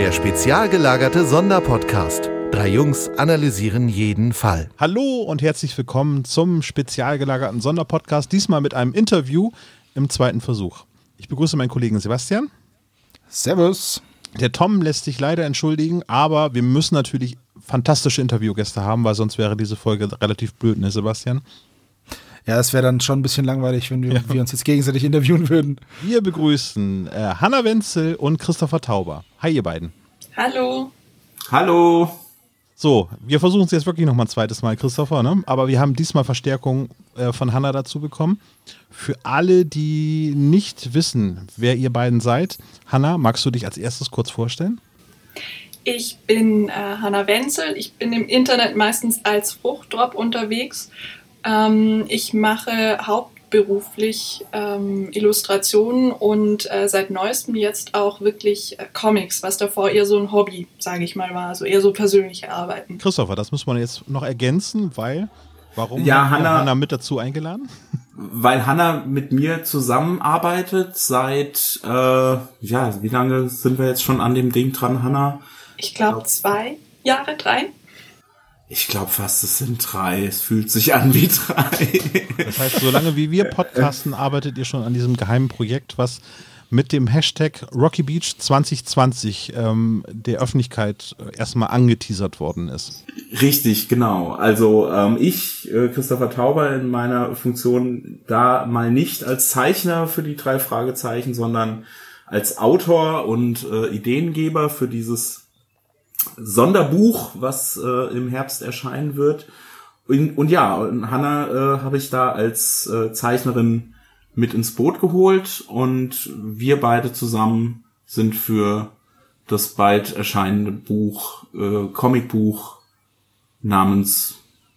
Der spezial gelagerte Sonderpodcast. Drei Jungs analysieren jeden Fall. Hallo und herzlich willkommen zum spezial gelagerten Sonderpodcast, diesmal mit einem Interview im zweiten Versuch. Ich begrüße meinen Kollegen Sebastian. Servus. Der Tom lässt sich leider entschuldigen, aber wir müssen natürlich fantastische Interviewgäste haben, weil sonst wäre diese Folge relativ blöd, ne Sebastian? Ja, es wäre dann schon ein bisschen langweilig, wenn wir, ja. wir, uns jetzt gegenseitig interviewen würden. Wir begrüßen äh, Hanna Wenzel und Christopher Tauber. Hi, ihr beiden. Hallo. Hallo. So, wir versuchen es jetzt wirklich noch mal ein zweites Mal, Christopher, ne? aber wir haben diesmal Verstärkung äh, von Hanna dazu bekommen. Für alle, die nicht wissen, wer ihr beiden seid, Hanna, magst du dich als erstes kurz vorstellen? Ich bin äh, Hanna Wenzel. Ich bin im Internet meistens als Fruchtdrop unterwegs ähm, ich mache hauptberuflich ähm, Illustrationen und äh, seit neuestem jetzt auch wirklich äh, Comics, was davor eher so ein Hobby, sage ich mal, war, also eher so persönliche Arbeiten. Christopher, das muss man jetzt noch ergänzen, weil warum ja, Hanna, Hanna mit dazu eingeladen? Weil Hanna mit mir zusammenarbeitet seit, äh, ja, wie lange sind wir jetzt schon an dem Ding dran, Hanna? Ich glaube zwei Jahre, drei. Ich glaube fast, es sind drei. Es fühlt sich an wie drei. Das heißt, solange wie wir podcasten, arbeitet ihr schon an diesem geheimen Projekt, was mit dem Hashtag Rocky Beach 2020 ähm, der Öffentlichkeit erstmal angeteasert worden ist. Richtig, genau. Also ähm, ich, äh, Christopher Tauber, in meiner Funktion da mal nicht als Zeichner für die drei Fragezeichen, sondern als Autor und äh, Ideengeber für dieses Sonderbuch, was äh, im Herbst erscheinen wird. Und, und ja, Hanna äh, habe ich da als äh, Zeichnerin mit ins Boot geholt und wir beide zusammen sind für das bald erscheinende Buch, äh, Comicbuch namens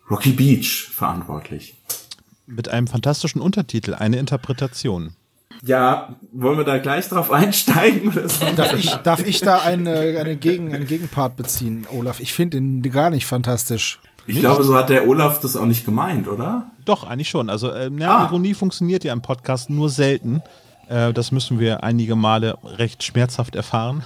Rocky Beach verantwortlich. Mit einem fantastischen Untertitel, eine Interpretation. Ja, wollen wir da gleich drauf einsteigen? Oder so? darf, ich, darf ich da eine, eine Gegen, einen Gegenpart beziehen, Olaf? Ich finde ihn gar nicht fantastisch. Ich nicht? glaube, so hat der Olaf das auch nicht gemeint, oder? Doch, eigentlich schon. Also, äh, ja, ah. Ironie funktioniert ja im Podcast nur selten. Äh, das müssen wir einige Male recht schmerzhaft erfahren.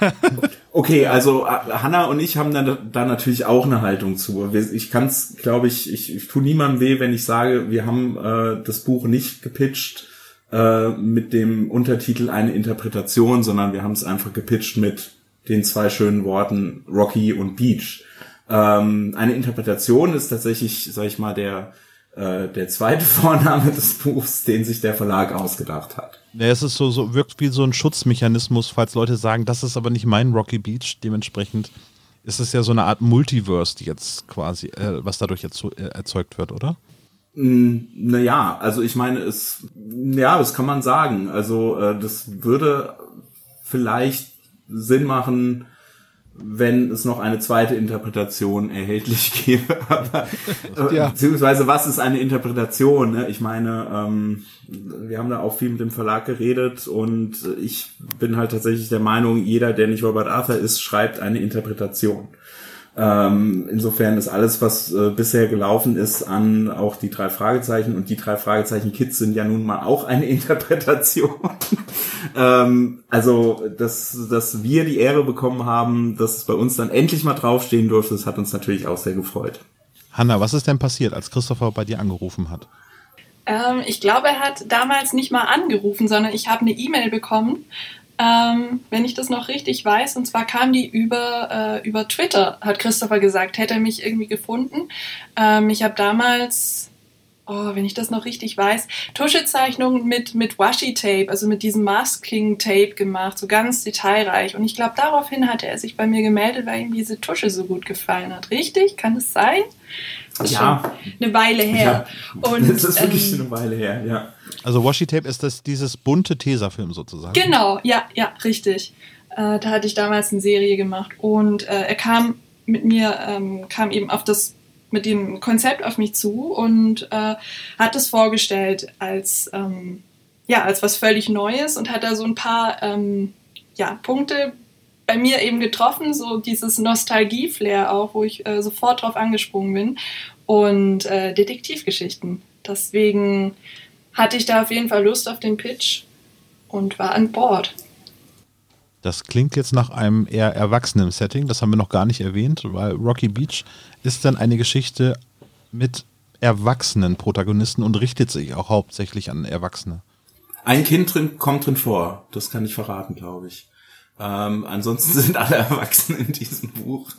okay, also äh, Hanna und ich haben da, da natürlich auch eine Haltung zu. Ich kann es, glaube ich, ich, ich tue niemandem weh, wenn ich sage, wir haben äh, das Buch nicht gepitcht äh, mit dem Untertitel eine Interpretation, sondern wir haben es einfach gepitcht mit den zwei schönen Worten Rocky und Beach. Ähm, eine Interpretation ist tatsächlich, sag ich mal, der äh, der zweite Vorname des Buchs, den sich der Verlag ausgedacht hat. Ja, es ist so, so wirkt wie so ein Schutzmechanismus, falls Leute sagen, das ist aber nicht mein Rocky Beach. Dementsprechend ist es ja so eine Art Multiverse, die jetzt quasi, äh, was dadurch jetzt so, äh, erzeugt wird, oder? Naja, also ich meine, es, ja, das kann man sagen. Also äh, das würde vielleicht Sinn machen, wenn es noch eine zweite Interpretation erhältlich gäbe. Aber, äh, ja. Beziehungsweise, was ist eine Interpretation? Ne? Ich meine, ähm, wir haben da auch viel mit dem Verlag geredet und ich bin halt tatsächlich der Meinung, jeder, der nicht Robert Arthur ist, schreibt eine Interpretation. Ähm, insofern ist alles, was äh, bisher gelaufen ist, an auch die drei Fragezeichen und die drei Fragezeichen Kids sind ja nun mal auch eine Interpretation. ähm, also, dass, dass wir die Ehre bekommen haben, dass es bei uns dann endlich mal draufstehen durfte, das hat uns natürlich auch sehr gefreut. Hanna, was ist denn passiert, als Christopher bei dir angerufen hat? Ähm, ich glaube, er hat damals nicht mal angerufen, sondern ich habe eine E-Mail bekommen ähm, wenn ich das noch richtig weiß. Und zwar kam die über, äh, über Twitter, hat Christopher gesagt, hätte er mich irgendwie gefunden. Ähm, ich habe damals, oh, wenn ich das noch richtig weiß, Tuschezeichnungen mit, mit Washi-Tape, also mit diesem Masking-Tape gemacht, so ganz detailreich. Und ich glaube, daraufhin hatte er sich bei mir gemeldet, weil ihm diese Tusche so gut gefallen hat. Richtig? Kann es sein? Das ist ja. schon eine Weile her. Ja, Und, das ist wirklich ähm, eine Weile her, ja. Also Washi Tape ist das dieses bunte Tesafilm sozusagen. Genau, ja, ja, richtig. Äh, da hatte ich damals eine Serie gemacht und äh, er kam mit mir, ähm, kam eben auf das mit dem Konzept auf mich zu und äh, hat es vorgestellt als ähm, ja als was völlig Neues und hat da so ein paar ähm, ja, Punkte bei mir eben getroffen, so dieses Nostalgie-Flair auch, wo ich äh, sofort drauf angesprungen bin. Und äh, Detektivgeschichten. Deswegen hatte ich da auf jeden Fall Lust auf den Pitch und war an Bord. Das klingt jetzt nach einem eher erwachsenen Setting, das haben wir noch gar nicht erwähnt, weil Rocky Beach ist dann eine Geschichte mit erwachsenen Protagonisten und richtet sich auch hauptsächlich an Erwachsene. Ein Kind drin, kommt drin vor, das kann ich verraten, glaube ich. Ähm, ansonsten sind alle erwachsen in diesem Buch.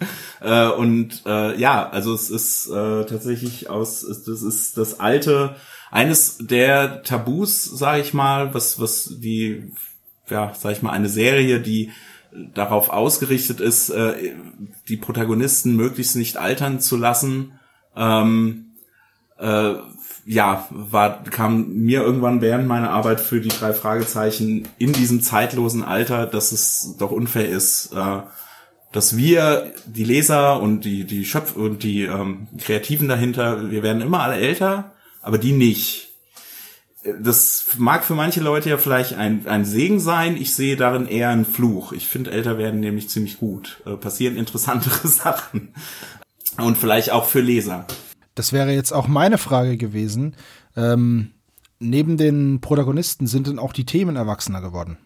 Äh, und äh, ja, also es ist äh, tatsächlich aus, es, das ist das alte, eines der Tabus, sage ich mal, was, was die, ja, sag ich mal, eine Serie, die darauf ausgerichtet ist, äh, die Protagonisten möglichst nicht altern zu lassen. Ähm, äh, ja, war, kam mir irgendwann während meiner Arbeit für die drei Fragezeichen in diesem zeitlosen Alter, dass es doch unfair ist, äh, dass wir, die Leser und die, die Schöpf und die ähm, Kreativen dahinter, wir werden immer alle älter, aber die nicht. Das mag für manche Leute ja vielleicht ein, ein Segen sein. Ich sehe darin eher einen Fluch. Ich finde, älter werden nämlich ziemlich gut. Äh, passieren interessantere Sachen. Und vielleicht auch für Leser. Das wäre jetzt auch meine Frage gewesen. Ähm, neben den Protagonisten sind denn auch die Themen erwachsener geworden?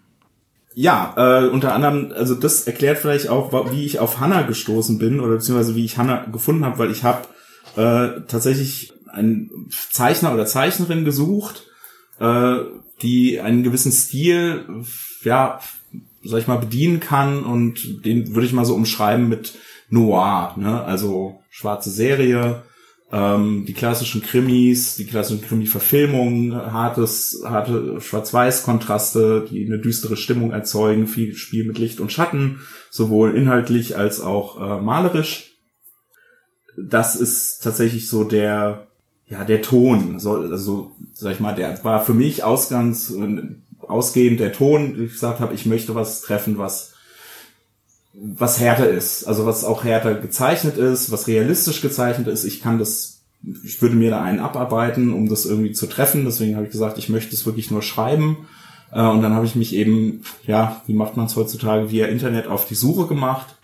Ja, äh, unter anderem, also das erklärt vielleicht auch, wie ich auf Hannah gestoßen bin oder beziehungsweise wie ich Hannah gefunden habe, weil ich habe äh, tatsächlich einen Zeichner oder Zeichnerin gesucht, äh, die einen gewissen Stil, ja, sag ich mal, bedienen kann und den würde ich mal so umschreiben mit Noir, ne? Also schwarze Serie, ähm, die klassischen Krimis, die klassischen Krimi-Verfilmungen, hartes, harte Schwarz-Weiß-Kontraste, die eine düstere Stimmung erzeugen, viel Spiel mit Licht und Schatten, sowohl inhaltlich als auch äh, malerisch. Das ist tatsächlich so der, ja, der Ton, so, also, sag ich mal, der war für mich ausgangs, ausgehend der Ton, ich gesagt habe, ich möchte was treffen, was was härter ist, also was auch härter gezeichnet ist, was realistisch gezeichnet ist. Ich kann das, ich würde mir da einen abarbeiten, um das irgendwie zu treffen. Deswegen habe ich gesagt, ich möchte es wirklich nur schreiben. Äh, und dann habe ich mich eben, ja, wie macht man es heutzutage, via Internet auf die Suche gemacht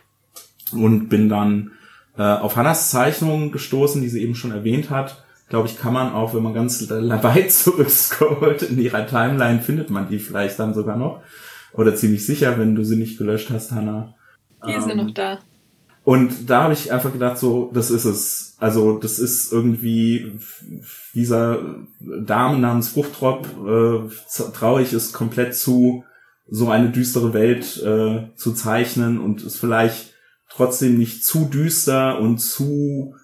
und bin dann äh, auf Hannas Zeichnungen gestoßen, die sie eben schon erwähnt hat. Glaube ich, kann man auch, wenn man ganz weit zurückscrollt in ihrer Timeline, findet man die vielleicht dann sogar noch. Oder ziemlich sicher, wenn du sie nicht gelöscht hast, Hannah. Die ähm, sind noch da. Und da habe ich einfach gedacht, so, das ist es. Also das ist irgendwie dieser Dame namens Fruchtrop äh, traue ich es komplett zu, so eine düstere Welt äh, zu zeichnen und es vielleicht trotzdem nicht zu düster und zu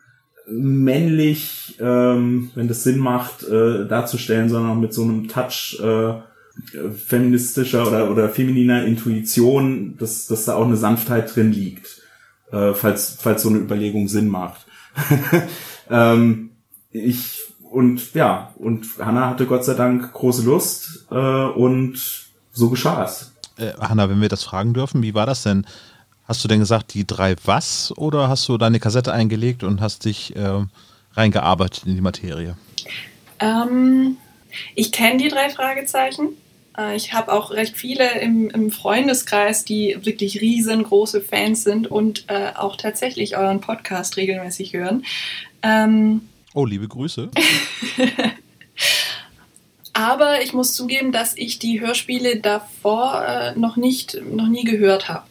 männlich, ähm, wenn das Sinn macht, äh, darzustellen, sondern mit so einem Touch äh, feministischer oder, oder femininer Intuition, dass, dass da auch eine Sanftheit drin liegt, äh, falls, falls so eine Überlegung Sinn macht. ähm, ich und ja, und Hanna hatte Gott sei Dank große Lust äh, und so geschah es. Äh, Hanna, wenn wir das fragen dürfen, wie war das denn? Hast du denn gesagt, die drei was oder hast du deine Kassette eingelegt und hast dich äh, reingearbeitet in die Materie? Ähm, ich kenne die drei Fragezeichen. Äh, ich habe auch recht viele im, im, Freundeskreis, die wirklich riesengroße Fans sind und äh, auch tatsächlich euren Podcast regelmäßig hören. Ähm, oh, liebe Grüße. Aber ich muss zugeben, dass ich die Hörspiele davor äh, noch nicht, noch nie gehört habe.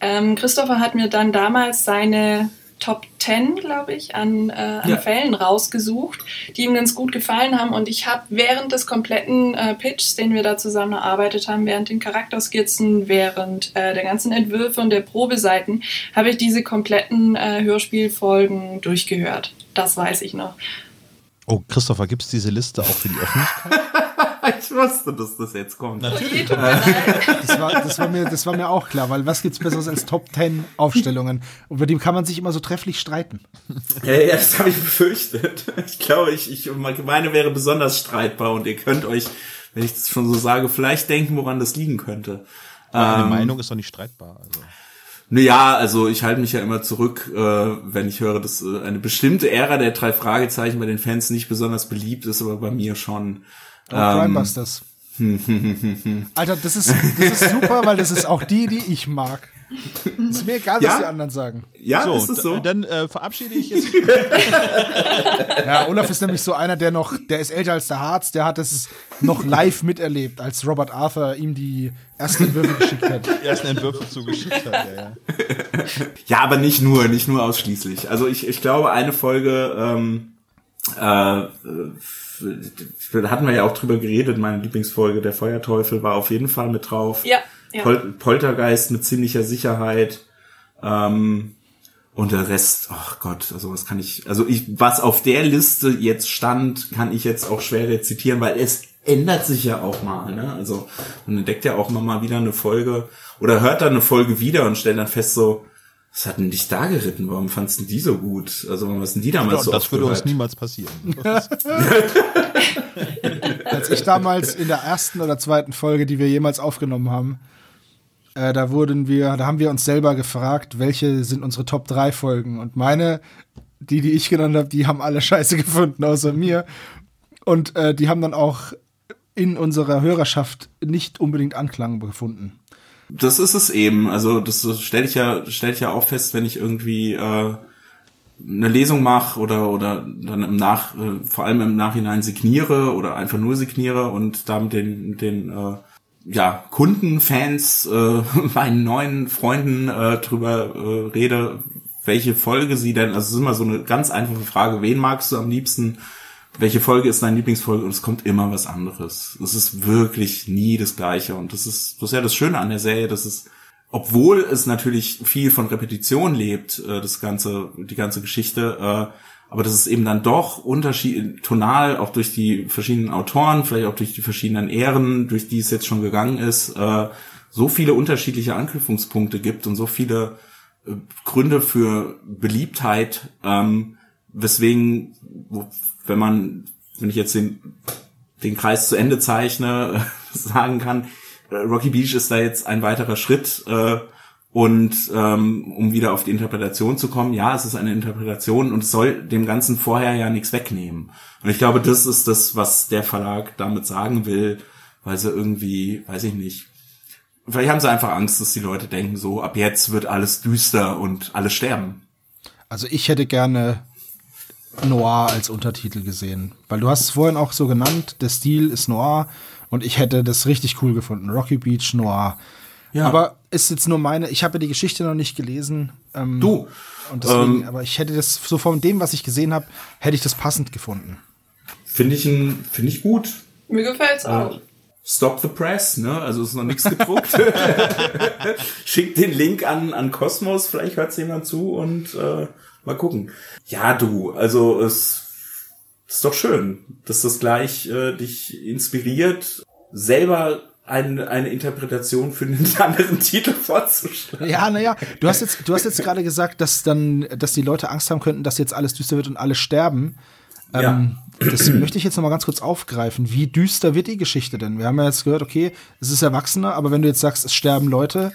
Ähm, Christopher hat mir dann damals seine Top 10, glaube ich, an, äh, an ja. Fällen rausgesucht, die ihm ganz gut gefallen haben. Und ich habe während des kompletten äh, Pitchs, den wir da zusammen erarbeitet haben, während den Charakterskizzen, während äh, der ganzen Entwürfe und der Probeseiten, habe ich diese kompletten äh, Hörspielfolgen durchgehört. Das weiß ich noch. Oh, Christopher, gibt es diese Liste auch für die Öffentlichkeit? ich wusste, dass das jetzt kommt. Natürlich. das, war, das, war mir, das war mir auch klar, weil was gibt's Besseres als Top Ten Aufstellungen? Über die kann man sich immer so trefflich streiten. Ja, ja das habe ich befürchtet. Ich glaube, ich, ich, meine wäre besonders streitbar und ihr könnt euch, wenn ich das schon so sage, vielleicht denken, woran das liegen könnte. Meine ähm, Meinung ist doch nicht streitbar. Also. Naja, also ich halte mich ja immer zurück, äh, wenn ich höre, dass äh, eine bestimmte Ära der drei Fragezeichen bei den Fans nicht besonders beliebt ist, aber bei mir schon. Oh, ähm, Crimebusters. Alter, das ist, das ist super, weil das ist auch die, die ich mag. Ist mir egal, was Ja? die anderen sagen. Ja, So, ist es so? dann äh, verabschiede ich jetzt. Ja, Olaf ist nämlich so einer, der noch, der ist älter als der Harz, der hat es noch live miterlebt, als Robert Arthur ihm die ersten Entwürfe geschickt hat. die ersten Entwürfe zugeschickt hat. Ja, ja. Ja, aber nicht nur, nicht nur ausschließlich. Also ich, ich glaube, eine Folge, ähm, äh, äh, da hatten wir ja auch drüber geredet, meine Lieblingsfolge, der Feuerteufel war auf jeden Fall mit drauf. Ja, ja. Pol Poltergeist mit ziemlicher Sicherheit. Ähm, und der Rest, ach Gott, also was kann ich, also ich, was auf der Liste jetzt stand, kann ich jetzt auch schwer rezitieren, weil es ändert sich ja auch mal, ne? Also man entdeckt ja auch immer mal wieder eine Folge oder hört dann eine Folge wieder und stellt dann fest so, was hat denn dich da geritten? Warum fandst du die so gut? Also was denn die damals so das würde uns gehört? niemals passieren. Als ich damals in der ersten oder zweiten Folge, die wir jemals aufgenommen haben, äh, da wurden wir, da haben wir uns selber gefragt, welche sind unsere Top 3 Folgen. Und meine, die, die ich genannt habe, die haben alle Scheiße gefunden, außer mir. Und äh, die haben dann auch in unserer Hörerschaft nicht unbedingt Anklang gefunden. Das ist es eben. Also das stelle ich ja stell ich ja auch fest, wenn ich irgendwie äh, eine Lesung mache oder oder dann im Nach äh, vor allem im Nachhinein signiere oder einfach nur signiere und da mit den den äh, ja Kunden, Fans, äh, meinen neuen Freunden äh, drüber äh, rede, welche Folge sie denn. Also es ist immer so eine ganz einfache Frage: Wen magst du am liebsten? Welche Folge ist deine Lieblingsfolge und es kommt immer was anderes. Es ist wirklich nie das Gleiche und das ist, das ist ja das Schöne an der Serie, dass es, obwohl es natürlich viel von Repetition lebt, äh, das ganze, die ganze Geschichte, äh, aber das ist eben dann doch unterschied tonal, auch durch die verschiedenen Autoren, vielleicht auch durch die verschiedenen Ehren, durch die es jetzt schon gegangen ist, äh, so viele unterschiedliche Anknüpfungspunkte gibt und so viele Gründe für Beliebtheit, ähm, weswegen, wo, wenn man, wenn ich jetzt den, den Kreis zu Ende zeichne, sagen kann, äh, Rocky Beach ist da jetzt ein weiterer Schritt äh, und ähm, um wieder auf die Interpretation zu kommen, ja, es ist eine Interpretation und es soll dem Ganzen vorher ja nichts wegnehmen. Und ich glaube, das ist das, was der Verlag damit sagen will, weil sie irgendwie, weiß ich nicht, vielleicht haben sie einfach Angst, dass die Leute denken, so ab jetzt wird alles düster und alle sterben. Also ich hätte gerne Noir als Untertitel gesehen. Weil du hast es vorhin auch so genannt, der Stil ist Noir und ich hätte das richtig cool gefunden. Rocky Beach Noir. Ja. Aber ist jetzt nur meine, ich habe ja die Geschichte noch nicht gelesen. Ähm, Du, Und deswegen, ähm, aber ich hätte das, so von dem, was ich gesehen habe, hätte ich das passend gefunden. finde ich, ein- finde ich gut. Mir gefällt's auch. Stop the Press, ne? Also ist noch nichts gedruckt. Schickt den Link an, an Cosmos, vielleicht hört jemand zu und äh, mal gucken. Ja, du, also es ist doch schön, dass das gleich äh, dich inspiriert, selber eine, eine Interpretation für einen anderen Titel vorzuschlagen. Ja, naja, du hast jetzt, du hast jetzt gerade gesagt, dass dann, dass die Leute Angst haben könnten, dass jetzt alles düster wird und alle sterben. Ähm, Das möchte ich jetzt noch mal ganz kurz aufgreifen. Wie düster wird die Geschichte denn? Wir haben ja jetzt gehört, okay, es ist Erwachsener, aber wenn du jetzt sagst, es sterben Leute,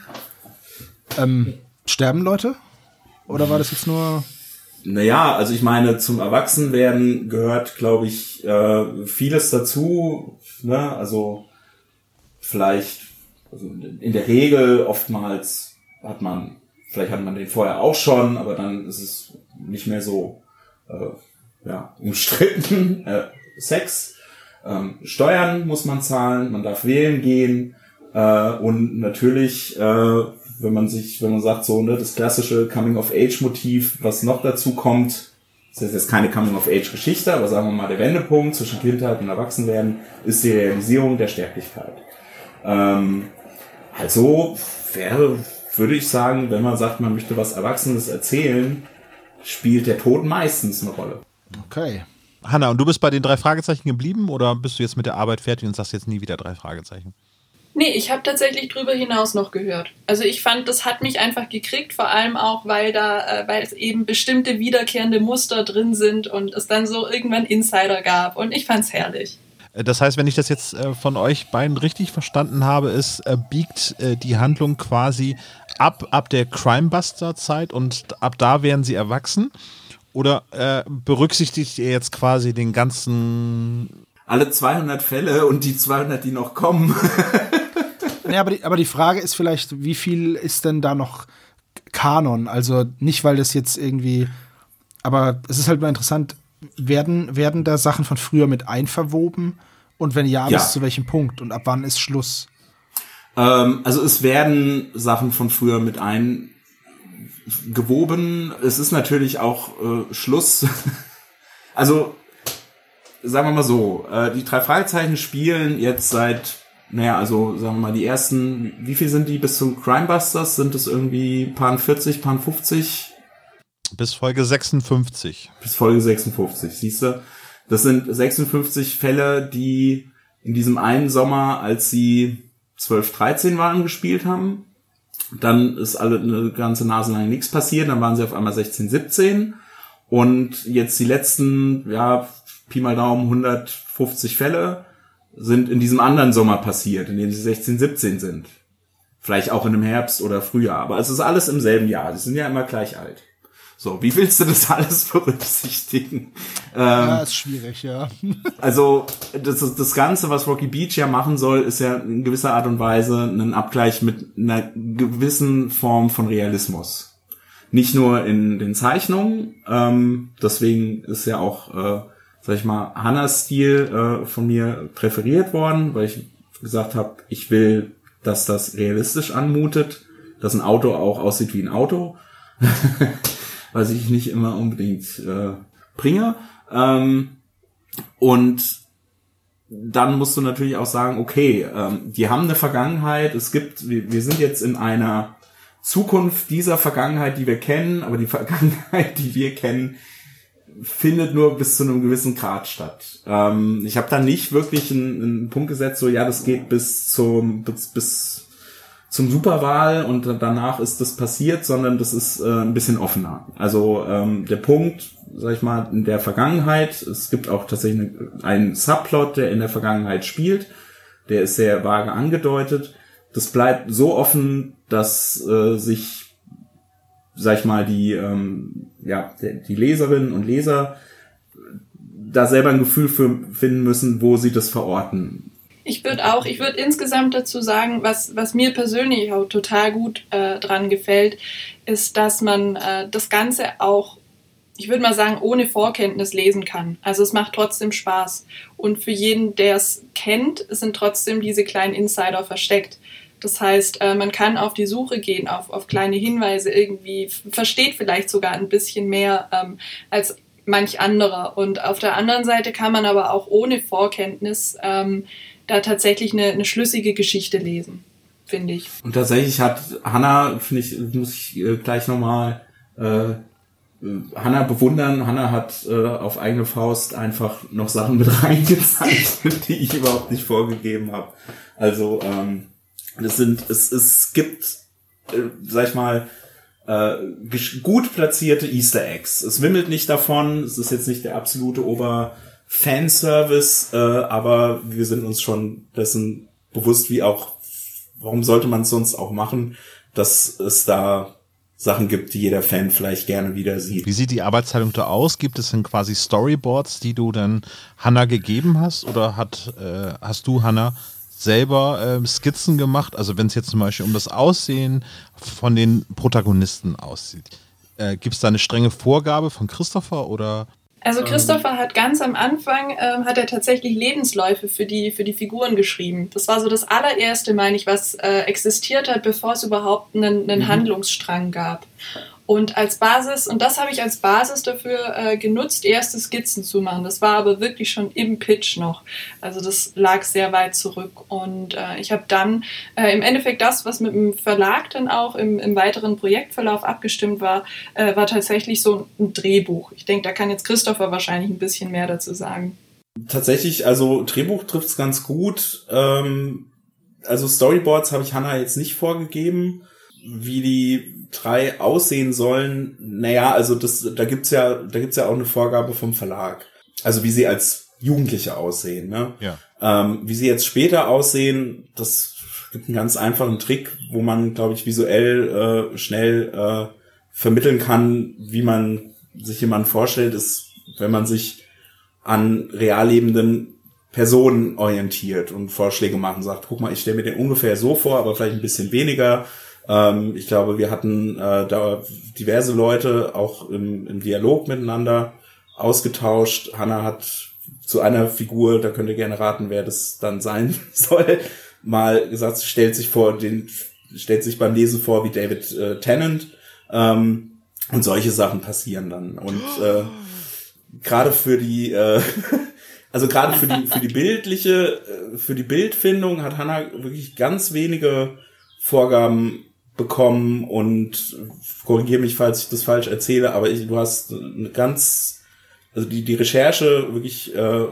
ähm, sterben Leute? Oder war das jetzt nur? Naja, also ich meine, zum Erwachsenwerden gehört, glaube ich, äh, vieles dazu. Ne? Also vielleicht, also in der Regel oftmals hat man, vielleicht hat man den vorher auch schon, aber dann ist es nicht mehr so äh, ja, umstritten. Äh, Sex, ähm, Steuern muss man zahlen, man darf wählen gehen äh, und natürlich, äh, wenn man sich, wenn man sagt so, ne, das klassische Coming-of-Age-Motiv, was noch dazu kommt, das ist jetzt keine Coming-of-Age-Geschichte, aber sagen wir mal, der Wendepunkt zwischen Kindheit und Erwachsenwerden ist die Realisierung der Sterblichkeit. Ähm, also wäre, würde ich sagen, wenn man sagt, man möchte was Erwachsenes erzählen, spielt der Tod meistens eine Rolle. Okay. Hanna, und du bist bei den drei Fragezeichen geblieben oder bist du jetzt mit der Arbeit fertig und sagst jetzt nie wieder drei Fragezeichen? Nee, ich habe tatsächlich drüber hinaus noch gehört. Also ich fand, das hat mich einfach gekriegt, vor allem auch, weil da, äh, weil es eben bestimmte wiederkehrende Muster drin sind und es dann so irgendwann Insider gab und ich fand's herrlich. Äh, Das heißt, wenn ich das jetzt äh, von euch beiden richtig verstanden habe, ist, äh, biegt äh, die Handlung quasi ab, ab der Crimebuster-Zeit und ab da werden sie erwachsen? Oder äh, berücksichtigt ihr jetzt quasi den ganzen alle 200 Fälle und die 200, die noch kommen. ja, aber die, aber die Frage ist vielleicht, wie viel ist denn da noch Kanon? Also nicht, weil das jetzt irgendwie, aber es ist halt mal interessant, werden, werden da Sachen von früher mit einverwoben? Und wenn ja, ja. bis zu welchem Punkt? Und ab wann ist Schluss? Ähm, also es werden Sachen von früher mit eingewoben. Es ist natürlich auch äh, Schluss. also sagen wir mal so, äh, die drei Fragezeichen spielen jetzt seit, naja, also sagen wir mal die ersten, wie viel sind die bis zum Crimebusters? Sind es irgendwie Pan 40, Pan 50? Bis Folge 56. Bis Folge 56, siehst du? Das sind 56 Fälle, die in diesem einen Sommer, als sie 12, 13 waren, gespielt haben. Dann ist alle eine ganze Nase lang nichts passiert, dann waren sie auf einmal 16, 17. Und jetzt die letzten, ja, Pi mal Daumen 150 Fälle sind in diesem anderen Sommer passiert, in dem sie 16, 17 sind. Vielleicht auch in einem Herbst oder Frühjahr, aber es ist alles im selben Jahr. Sie sind ja immer gleich alt. So, wie willst du das alles berücksichtigen? Ähm, ja, ist schwierig, ja. also, das, ist das Ganze, was Rocky Beach ja machen soll, ist ja in gewisser Art und Weise ein Abgleich mit einer gewissen Form von Realismus. Nicht nur in den Zeichnungen, ähm, deswegen ist ja auch, äh, sag ich mal, Hannas Stil äh, von mir präferiert worden, weil ich gesagt habe, ich will, dass das realistisch anmutet, dass ein Auto auch aussieht wie ein Auto. was ich nicht immer unbedingt äh, bringe. Ähm, und dann musst du natürlich auch sagen, okay, ähm, die haben eine Vergangenheit, es gibt, wir, wir sind jetzt in einer Zukunft dieser Vergangenheit, die wir kennen, aber die Vergangenheit, die wir kennen, findet nur bis zu einem gewissen Grad statt. Ähm, ich habe da nicht wirklich einen, einen Punkt gesetzt, so ja, das geht bis zum bis, bis zum Superwahl und danach ist das passiert, sondern das ist äh, ein bisschen offener. Also ähm, der Punkt, sag ich mal, in der Vergangenheit, es gibt auch tatsächlich einen Subplot, der in der Vergangenheit spielt, der ist sehr vage angedeutet. Das bleibt so offen, dass äh, sich, sag ich mal, die, ähm, ja, die Leserinnen und Leser da selber ein Gefühl für finden müssen, wo sie das verorten ich würde auch, ich würde insgesamt dazu sagen, was, was mir persönlich auch total gut äh, dran gefällt, ist, dass man äh, das Ganze auch, ich würde mal sagen, ohne Vorkenntnis lesen kann. Also es macht trotzdem Spaß. Und für jeden, der es kennt, sind trotzdem diese kleinen Insider versteckt. Das heißt, äh, man kann auf die Suche gehen, auf, auf kleine Hinweise irgendwie, versteht vielleicht sogar ein bisschen mehr ähm, als manch anderer. Und auf der anderen Seite kann man aber auch ohne Vorkenntnis ähm, da tatsächlich eine, eine schlüssige Geschichte lesen, finde ich. Und tatsächlich hat Hannah, finde ich, muss ich äh, gleich nochmal äh, Hannah bewundern. Hannah hat äh, auf eigene Faust einfach noch Sachen mit reingezeichnet, die ich überhaupt nicht vorgegeben habe. Also ähm, es sind, es, es gibt, äh, sag ich mal, äh, gut platzierte Easter Eggs. Es wimmelt nicht davon. Es ist jetzt nicht der absolute Ober Fanservice, äh, aber wir sind uns schon dessen bewusst, wie auch, warum sollte man es sonst auch machen, dass es da Sachen gibt, die jeder Fan vielleicht gerne wieder sieht. Wie sieht die Arbeitsteilung da aus? Gibt es denn quasi Storyboards, die du dann Hannah gegeben hast? Oder hat, äh, hast du, Hannah, selber äh, Skizzen gemacht? Also wenn es jetzt zum Beispiel um das Aussehen von den Protagonisten aussieht. Äh, Gibt es da eine strenge Vorgabe von Christopher oder also ähm. Christopher hat ganz am Anfang ähm, hat er tatsächlich Lebensläufe für die für die Figuren geschrieben. Das war so das allererste, meine ich, was äh, existiert hat, bevor es überhaupt einen, einen mhm. Handlungsstrang gab. Und als Basis, und das habe ich als Basis dafür äh, genutzt, erste Skizzen zu machen. Das war aber wirklich schon im Pitch noch. Also das lag sehr weit zurück. Und äh, ich habe dann äh, im Endeffekt das, was mit dem Verlag dann auch im, im weiteren Projektverlauf abgestimmt war, äh, war tatsächlich so ein Drehbuch. Ich denke, da kann jetzt Christopher wahrscheinlich ein bisschen mehr dazu sagen. Tatsächlich, also Drehbuch trifft es ganz gut. Ähm, also Storyboards habe ich Hannah jetzt nicht vorgegeben wie die drei aussehen sollen, naja, also das, da gibt's ja, da gibt's ja auch eine Vorgabe vom Verlag. Also wie sie als Jugendliche aussehen, ne? Ja. Ähm, wie sie jetzt später aussehen, das gibt einen ganz einfachen Trick, wo man, glaube ich, visuell äh, schnell äh, vermitteln kann, wie man sich jemanden vorstellt, ist, wenn man sich an real lebenden personenorientiert und Vorschläge machen, sagt, guck mal, ich stelle mir den ungefähr so vor, aber vielleicht ein bisschen weniger. Ähm, ich glaube, wir hatten äh, da diverse Leute auch im, im Dialog miteinander ausgetauscht. Hannah hat zu einer Figur, da könnt ihr gerne raten, wer das dann sein soll, mal gesagt, stellt sich vor, den stellt sich beim Lesen vor wie David äh, Tennant. Ähm, und solche Sachen passieren dann. Und äh, gerade für die, äh, also gerade für die, für die bildliche, äh, für die Bildfindung hat Hannah wirklich ganz wenige Vorgaben bekommen und korrigiere mich, falls ich das falsch erzähle, aber ich, du hast eine ganz, also die, die Recherche wirklich äh,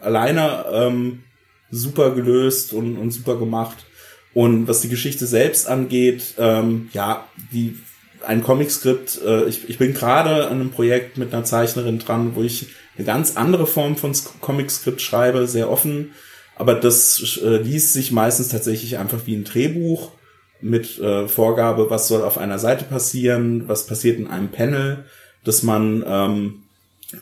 alleine ähm, super gelöst und, und super gemacht. Und was die Geschichte selbst angeht, ähm, ja, die ein Comicskript, äh, ich, ich bin gerade an einem Projekt mit einer Zeichnerin dran, wo ich eine ganz andere Form von Comicskript schreibe, sehr offen, aber das äh, liest sich meistens tatsächlich einfach wie ein Drehbuch mit äh, Vorgabe, was soll auf einer Seite passieren, was passiert in einem Panel, dass man ähm,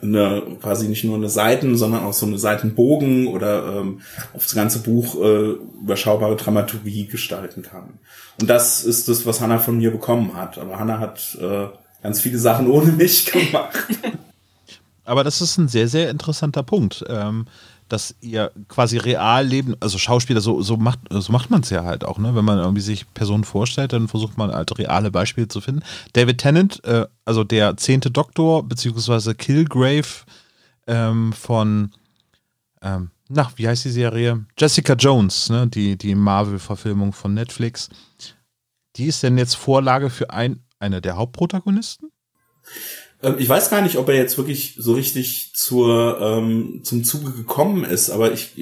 eine, quasi nicht nur eine Seiten, sondern auch so eine Seitenbogen oder ähm, auf das ganze Buch äh, überschaubare Dramaturgie gestalten kann. Und das ist das, was Hannah von mir bekommen hat. Aber Hannah hat äh, ganz viele Sachen ohne mich gemacht. Aber das ist ein sehr, sehr interessanter Punkt. Ähm, dass ihr quasi real leben, also Schauspieler, so, so macht, so macht man es ja halt auch, ne? Wenn man irgendwie sich Personen vorstellt, dann versucht man halt reale Beispiele zu finden. David Tennant, äh, also der zehnte Doktor, beziehungsweise Killgrave ähm, von, ähm, na, wie heißt die Serie? Jessica Jones, ne? Die, die Marvel-Verfilmung von Netflix. Die ist denn jetzt Vorlage für ein, eine der Hauptprotagonisten? Ähm, ich weiß gar nicht, ob er jetzt wirklich so richtig zur, ähm, zum Zuge gekommen ist, aber ich,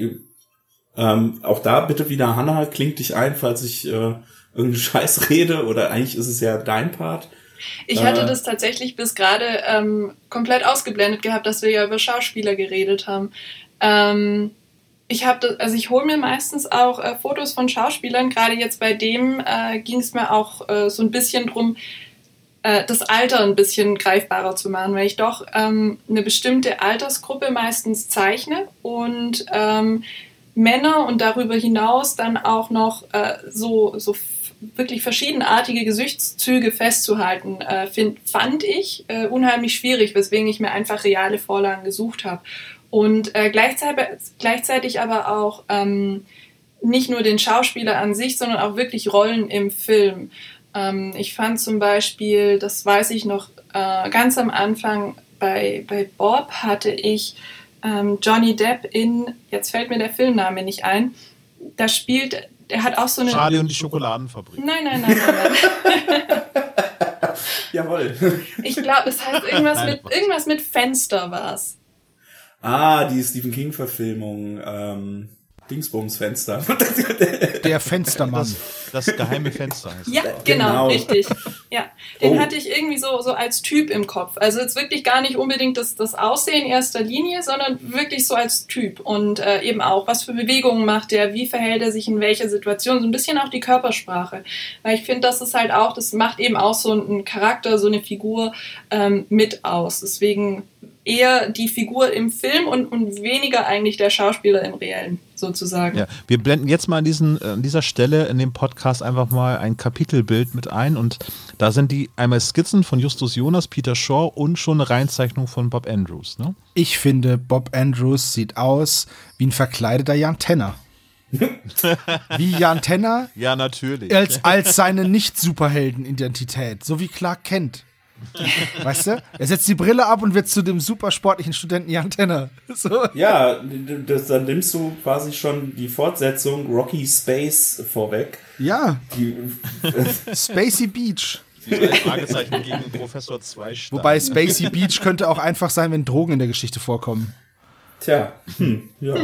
ähm, auch da bitte wieder Hannah, klingt dich ein, falls ich äh, irgendeinen Scheiß rede oder eigentlich ist es ja dein Part. Ich hatte äh, das tatsächlich bis gerade ähm, komplett ausgeblendet gehabt, dass wir ja über Schauspieler geredet haben. Ähm, ich habe, also ich hole mir meistens auch äh, Fotos von Schauspielern. Gerade jetzt bei dem äh, ging es mir auch äh, so ein bisschen drum, äh, das Alter ein bisschen greifbarer zu machen, weil ich doch ähm, eine bestimmte Altersgruppe meistens zeichne und ähm, Männer und darüber hinaus dann auch noch äh, so, so wirklich verschiedenartige Gesichtszüge festzuhalten, äh, find, fand ich äh, unheimlich schwierig, weswegen ich mir einfach reale Vorlagen gesucht habe. Und äh, gleichzeitig, gleichzeitig aber auch ähm, nicht nur den Schauspieler an sich, sondern auch wirklich Rollen im Film. Ähm, ich fand zum Beispiel, das weiß ich noch, äh, ganz am Anfang bei, bei Bob hatte ich ähm, Johnny Depp in, jetzt fällt mir der Filmname nicht ein, da spielt, der hat auch so eine... Charlie und die Schokoladenfabrik. Nein, nein, nein, nein. nein. Jawohl. Ich glaube, es heißt irgendwas mit, irgendwas mit Fenster war es. Ah, die Stephen King-Verfilmung. Ähm Dingsbums-Fenster. Der Fenstermann. Das, das geheime Fenster heißt Ja, genau, genau, richtig. Ja, den oh. hatte ich irgendwie so, so als Typ im Kopf. Also jetzt wirklich gar nicht unbedingt das, das Aussehen in erster Linie, sondern wirklich so als Typ. Und äh, eben auch, was für Bewegungen macht er, wie verhält er sich in welcher Situation, so ein bisschen auch die Körpersprache. Weil ich finde, das ist halt auch, das macht eben auch so einen Charakter, so eine Figur ähm, mit aus. Deswegen eher die Figur im Film und, und weniger eigentlich der Schauspieler im Reellen, sozusagen. Ja, wir blenden jetzt mal an, diesen, äh, an dieser Stelle in dem Podcast einfach mal ein Kapitelbild mit ein und da sind die einmal Skizzen von Justus Jonas, Peter Shaw und schon eine Reinzeichnung von Bob Andrews. Ne? Ich finde, Bob Andrews sieht aus wie ein verkleideter Jan Tenner. wie Jan Tenner? Ja, natürlich. Als, als seine Nicht-Superhelden-Identität, so wie Clark Kent. Weißt du? Er setzt die Brille ab und wird zu dem supersportlichen Studenten Jan Tenner. So. Ja, das, dann nimmst du quasi schon die Fortsetzung Rocky Space vorweg. Ja. Die, äh, Spacey Beach. Fragezeichen gegen Professor 2 Wobei Spacey Beach könnte auch einfach sein, wenn Drogen in der Geschichte vorkommen. Tja, hm, ja.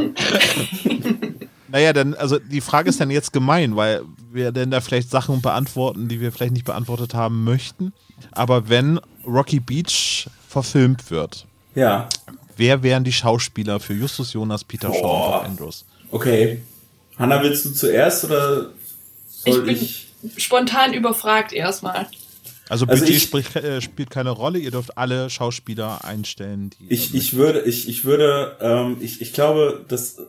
Naja, dann, also die Frage ist dann jetzt gemein, weil wir denn da vielleicht Sachen beantworten, die wir vielleicht nicht beantwortet haben möchten. Aber wenn Rocky Beach verfilmt wird, ja. wer wären die Schauspieler für Justus Jonas, Peter Shaw und Bob Andrews? Okay. Hanna, willst du zuerst oder soll ich? Bin ich? spontan überfragt erstmal. Also Also Budget ich- spricht, äh, spielt keine Rolle, ihr dürft alle Schauspieler einstellen, die. Ich, ich würde, ich, ich würde, ähm, ich, ich glaube, das äh,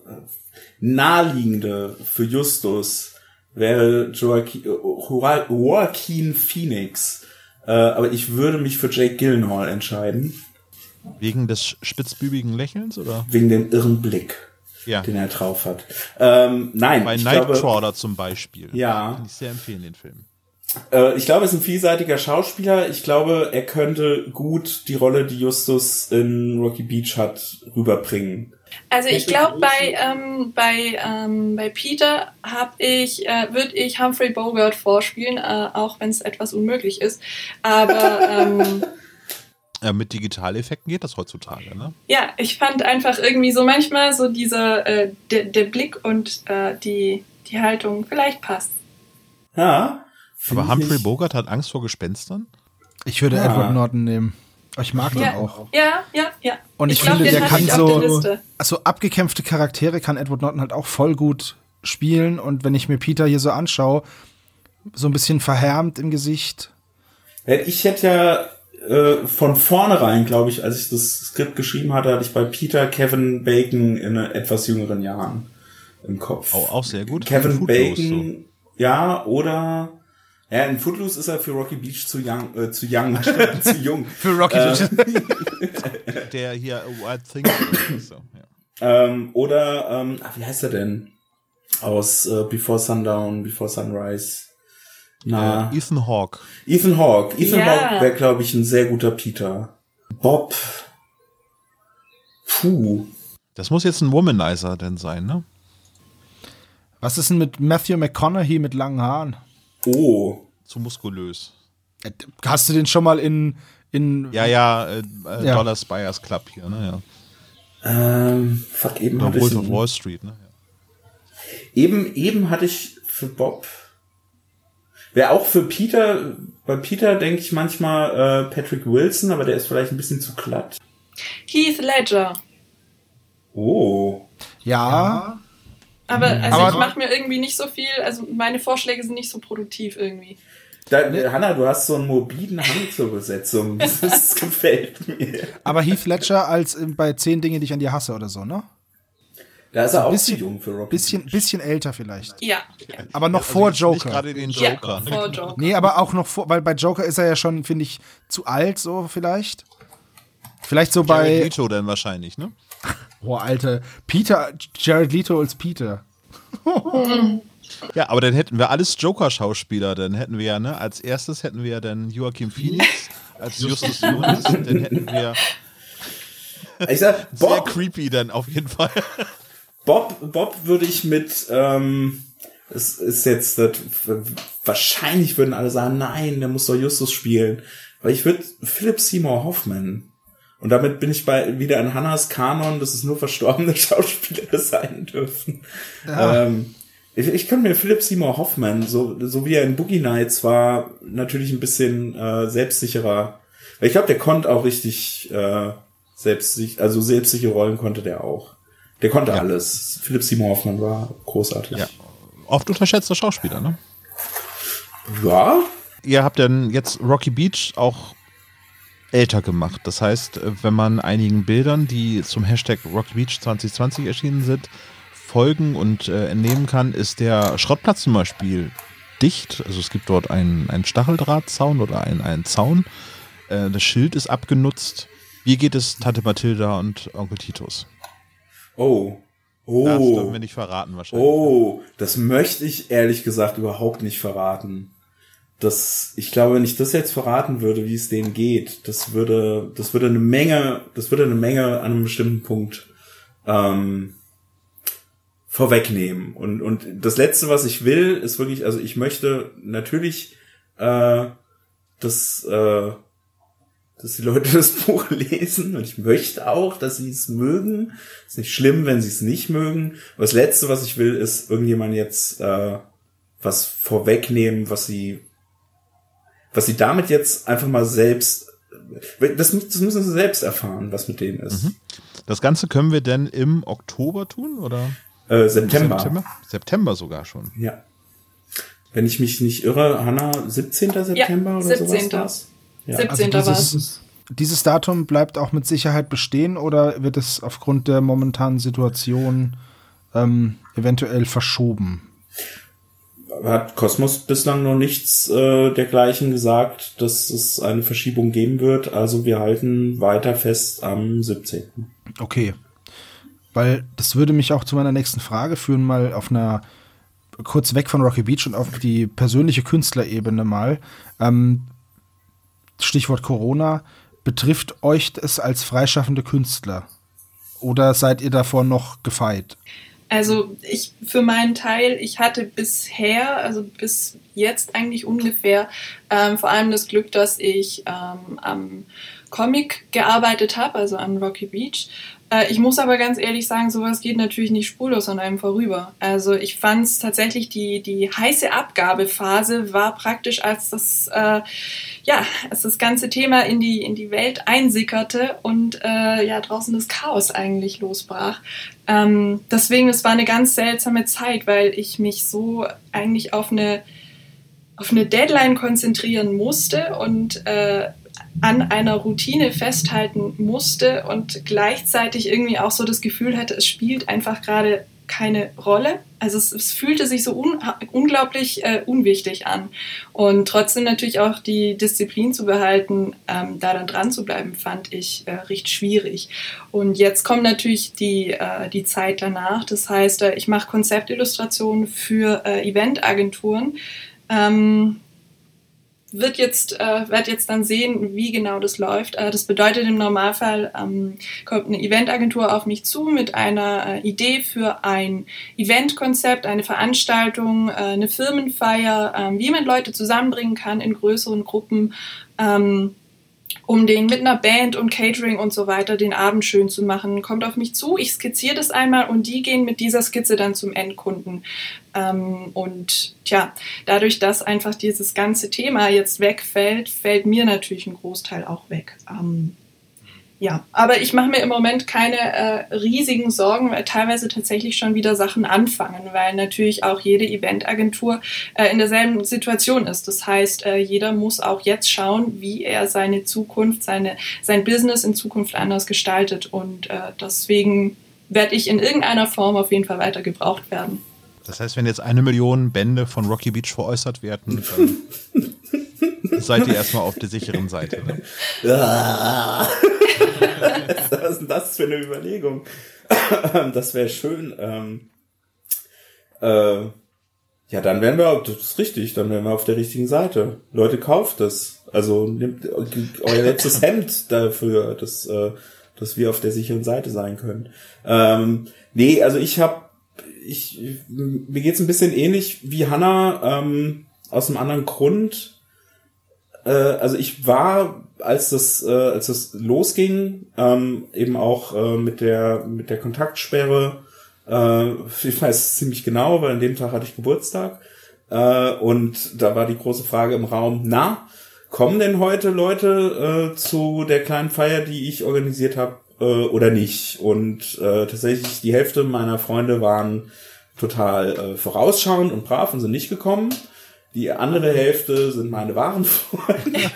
naheliegende für Justus wäre Joaquin, Joa- Joaquin Phoenix. Äh, aber ich würde mich für Jake Gyllenhaal entscheiden, wegen des spitzbübigen Lächelns oder? wegen dem irren Blick, Ja. den er drauf hat. Ähm, nein, Bei Nightcrawler zum Beispiel. Ja. Kann ich sehr empfehlen, den Film. äh, ich glaube, er ist ein vielseitiger Schauspieler. Ich glaube, er könnte gut die Rolle, die Justus in Rocky Beach hat, rüberbringen. Also ich glaube, bei, ähm, bei, ähm, bei Peter hab ich, äh, würde ich Humphrey Bogart vorspielen, äh, auch wenn es etwas unmöglich ist. Aber ähm, Äh, mit Digitaleffekten geht das heutzutage, ne? ja, ich fand einfach irgendwie so manchmal so dieser, äh, der, der Blick und äh, die, die Haltung, vielleicht passt. Ja. Aber ich Humphrey nicht- Bogart hat Angst vor Gespenstern? Ich würde Ah. Edward Norton nehmen. Ich mag den Ja, auch. ja, ja, ja. Und ich, glaub, finde, der kann ich so, der also abgekämpfte Charaktere kann Edward Norton halt auch voll gut spielen. Und wenn ich mir Peter hier so anschaue, so ein bisschen verhärmt im Gesicht. Ich hätte ja äh, von vornherein, glaube ich, als ich das Skript geschrieben hatte, hatte ich bei Peter Kevin Bacon in etwas jüngeren Jahren im Kopf. Auch, auch sehr gut. Kevin Bacon, ja, oder ja, in Footloose ist er für Rocky Beach zu young, äh, zu young, zu jung. Für Rocky Äh, so. Der hier Wild Things. oder so, ja. Ähm, oder, ähm, ach, wie heißt er denn? Aus äh, Before Sundown, Before Sunrise. Na, Äh, Ethan Hawke. Ethan Hawke. Ethan Ja. Hawke wäre, glaube ich, ein sehr guter Peter. Bob. Puh. Das muss jetzt ein Womanizer denn sein, ne? Was ist denn mit Matthew McConaughey mit langen Haaren? Oh. Zu muskulös. Äh, Hast du den schon mal in, in Ja, ja, äh, äh, Ja. Dollar Spires Club hier, ne? Ja. Ähm, fuck, eben Oder hatte ich, Wolf of Wall Street, ne? Ja. eben, eben hatte ich für Bob. Wäre auch für Peter, bei Peter denke ich manchmal äh, Patrick Wilson, aber der ist vielleicht ein bisschen zu glatt. Heath Ledger. Oh. ja, Aber also Aber- ich mache mir irgendwie nicht so viel, also meine Vorschläge sind nicht so produktiv irgendwie. Da, Hanna, du hast so einen morbiden Hang zur Besetzung. Das gefällt mir. aber Heath Ledger als äh, bei zehn Dinge, die ich an dir hasse oder so, ne? Da ist er auch bisschen- zu jung für Rocky. Bisschen, bisschen älter vielleicht. Ja. Aber noch Also vor jetzt Nicht Joker. gerade den Ja, Joker. vor Joker. Nee, aber auch noch vor, weil bei Joker ist er ja schon, finde ich, zu alt, so vielleicht. Vielleicht so Jared bei. Leto dann wahrscheinlich, ne? Boah, Alter. Peter, Jared Leto als Peter. Ja, aber dann hätten wir alles Joker-Schauspieler. Dann hätten wir ja, ne, als erstes hätten wir ja dann Joachim Phoenix als Justus Jonas. Dann hätten wir Ich sag, sehr Bob, creepy dann auf jeden Fall. Bob, Bob würde ich mit, ähm, es ist jetzt, das, wahrscheinlich würden alle sagen, nein, der muss doch Justus spielen. Aber ich würde Philip Seymour Hoffman. Und damit bin ich bei, wieder in Hannas Kanon, dass es nur verstorbene Schauspieler sein dürfen. Ähm, ich, ich könnte mir Philip Seymour Hoffman, so, so wie er in Boogie Nights war, natürlich ein bisschen äh, selbstsicherer. Weil ich glaube, der konnte auch richtig äh, selbstsicher, also selbstsichere Rollen konnte der auch. Der konnte alles. Philip Seymour Hoffman war großartig. Ja. Oft unterschätzter Schauspieler, ne? ja? Ihr habt dann jetzt Rocky Beach auch älter gemacht. Das heißt, äh, wenn man einigen Bildern, die zum Hashtag Rocky Beach 2020 erschienen sind, folgen und äh, entnehmen kann, ist der Schrottplatz zum Beispiel dicht. Also es gibt dort einen, einen Stacheldrahtzaun oder einen, einen Zaun. Äh, das Schild ist abgenutzt. Wie geht es Tante Mathilda und Onkel Titus? Oh. Das dürfen Oh. wir nicht verraten wahrscheinlich. Oh, das möchte ich ehrlich gesagt überhaupt nicht verraten. Das, ich glaube, wenn ich das jetzt verraten würde, wie es denen geht, das würde, das würde eine Menge, das würde eine Menge an einem bestimmten Punkt ähm, vorwegnehmen. Und, und das Letzte, was ich will, ist wirklich, also ich möchte natürlich, äh, dass, äh, dass die Leute das Buch lesen und ich möchte auch, dass sie es mögen. Ist nicht schlimm, wenn sie es nicht mögen. Aber das Letzte, was ich will, ist irgendjemand jetzt äh, was vorwegnehmen, was sie, was sie damit jetzt einfach mal selbst, das, das müssen sie selbst erfahren, was mit denen ist. Das Ganze können wir denn im Oktober tun oder Äh, September. September? September sogar schon. Ja. wenn ich mich nicht irre, Hanna, 17. September ja, oder 17. sowas? Ja. 17. Also dieses, dieses Datum bleibt auch mit Sicherheit bestehen oder wird es aufgrund der momentanen Situation ähm, eventuell verschoben? Hat Kosmos bislang noch nichts äh, dergleichen gesagt, dass es eine Verschiebung geben wird. Also wir halten weiter fest am 17. Okay. Weil das würde mich auch zu meiner nächsten Frage führen, mal auf einer kurz weg von Rocky Beach und auf die persönliche Künstlerebene mal. Ähm, Stichwort Corona. Betrifft euch es als freischaffende Künstler? Oder seid ihr davor noch gefeit? Also ich für meinen Teil, ich hatte bisher, also bis jetzt eigentlich ungefähr, ähm, vor allem das Glück, dass ich ähm, am Comic gearbeitet habe, also an Rocky Beach. Äh, ich muss aber ganz ehrlich sagen, sowas geht natürlich nicht spurlos an einem vorüber. Also ich fand es tatsächlich, die, die heiße Abgabephase war praktisch, als das, äh, ja, als das ganze Thema in die, in die Welt einsickerte und äh, ja, draußen das Chaos eigentlich losbrach. Ähm, deswegen, es war eine ganz seltsame Zeit, weil ich mich so eigentlich auf eine auf eine Deadline konzentrieren musste und äh, an einer Routine festhalten musste und gleichzeitig irgendwie auch so das Gefühl hatte, es spielt einfach gerade keine Rolle. Also es, es fühlte sich so un, unglaublich äh, unwichtig an. Und trotzdem natürlich auch die Disziplin zu behalten, ähm, da dann dran zu bleiben, fand ich äh, recht schwierig. Und jetzt kommt natürlich die, äh, die Zeit danach. Das heißt, äh, ich mache Konzeptillustrationen für äh, Eventagenturen. Ähm, wird jetzt, äh, werd jetzt dann sehen, wie genau das läuft. Äh, das bedeutet im Normalfall, ähm, kommt eine Eventagentur auf mich zu mit einer äh, Idee für ein Eventkonzept, eine Veranstaltung, äh, eine Firmenfeier, äh, wie man Leute zusammenbringen kann in größeren Gruppen. Ähm, um den mit einer Band und Catering und so weiter den Abend schön zu machen. Kommt auf mich zu, ich skizziere das einmal und die gehen mit dieser Skizze dann zum Endkunden. Ähm, und tja, dadurch, dass einfach dieses ganze Thema jetzt wegfällt, fällt mir natürlich ein Großteil auch weg. Ähm, ja, aber ich mache mir im Moment keine äh, riesigen Sorgen, weil teilweise tatsächlich schon wieder Sachen anfangen, weil natürlich auch jede Eventagentur äh, in derselben Situation ist. Das heißt, äh, jeder muss auch jetzt schauen, wie er seine Zukunft, seine, sein Business in Zukunft anders gestaltet. Und äh, deswegen werde ich in irgendeiner Form auf jeden Fall weiter gebraucht werden. Das heißt, wenn jetzt eine Million Bände von Rocky Beach veräußert werden, dann seid ihr erstmal auf der sicheren Seite. Ne? Was ist denn das für eine Überlegung? das wäre schön. Ähm, äh, ja, dann wären wir, das ist richtig, dann wären wir auf der richtigen Seite. Leute, kauft es. Also nehmt euer letztes Hemd dafür, dass, äh, dass wir auf der sicheren Seite sein können. Ähm, nee, also ich habe, ich, mir geht's ein bisschen ähnlich wie Hannah, ähm, aus einem anderen Grund. Äh, also ich war als das, äh, als das losging, ähm, eben auch äh, mit der mit der Kontaktsperre, äh, ich weiß ziemlich genau, weil an dem Tag hatte ich Geburtstag äh, und da war die große Frage im Raum: Na, kommen denn heute Leute äh, zu der kleinen Feier, die ich organisiert habe, äh, oder nicht? Und äh, tatsächlich die Hälfte meiner Freunde waren total äh, vorausschauend und brav und sind nicht gekommen. Die andere Hälfte sind meine wahren Freunde.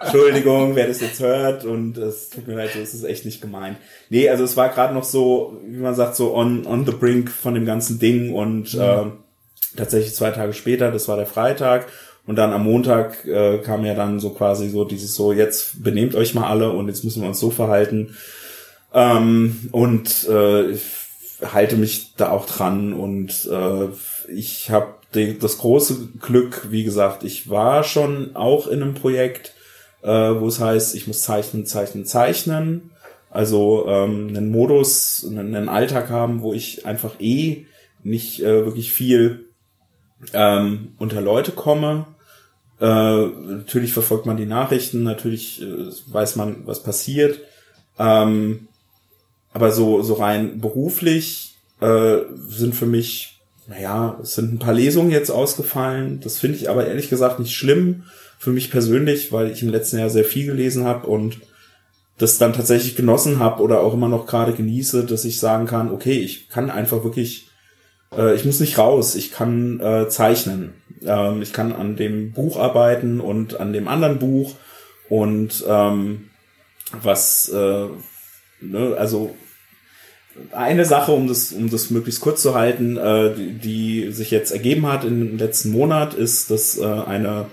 Entschuldigung, wer das jetzt hört und es tut mir leid, das ist echt nicht gemeint. Nee, also es war gerade noch so, wie man sagt, so on, on the brink von dem ganzen Ding und mhm. äh, tatsächlich zwei Tage später, das war der Freitag und dann am Montag äh, kam ja dann so quasi so dieses so, jetzt benehmt euch mal alle und jetzt müssen wir uns so verhalten. Ähm, und äh, ich halte mich da auch dran und äh, ich habe das große Glück, wie gesagt, ich war schon auch in einem Projekt, äh, wo es heißt, ich muss zeichnen, zeichnen, zeichnen. Also ähm, einen Modus, einen, einen Alltag haben, wo ich einfach eh nicht äh, wirklich viel ähm, unter Leute komme. Äh, natürlich verfolgt man die Nachrichten, natürlich äh, weiß man, was passiert. Ähm, aber so, so rein beruflich äh, sind für mich naja, es sind ein paar Lesungen jetzt ausgefallen. Das finde ich aber ehrlich gesagt nicht schlimm für mich persönlich, weil ich im letzten Jahr sehr viel gelesen habe und das dann tatsächlich genossen habe oder auch immer noch gerade genieße, dass ich sagen kann, okay, ich kann einfach wirklich äh, ich muss nicht raus, ich kann äh, zeichnen. Ähm, ich kann an dem Buch arbeiten und an dem anderen Buch. Und ähm, was, äh, ne, also eine Sache, um das, um das möglichst kurz zu halten, äh, die, die sich jetzt ergeben hat im letzten Monat, ist, dass äh, eine,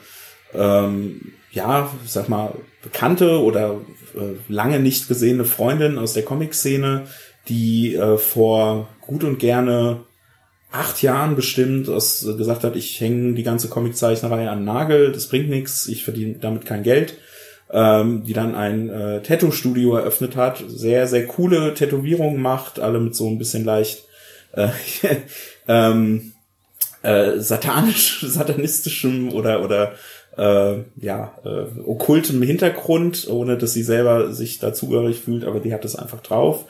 ähm, ja, sag mal, bekannte oder äh, lange nicht gesehene Freundin aus der Comic-Szene, die äh, vor gut und gerne acht Jahren bestimmt aus, gesagt hat, ich hänge die ganze Comiczeichnerei an Nagel, das bringt nichts, ich verdiene damit kein Geld, ähm, die dann ein äh, Tattoo-Studio eröffnet hat, sehr, sehr coole Tätowierungen macht, alle mit so ein bisschen leicht äh, ähm, äh, satanisch, satanistischem oder oder äh, ja äh, okkultem Hintergrund, ohne dass sie selber sich dazugehörig fühlt, aber die hat es einfach drauf.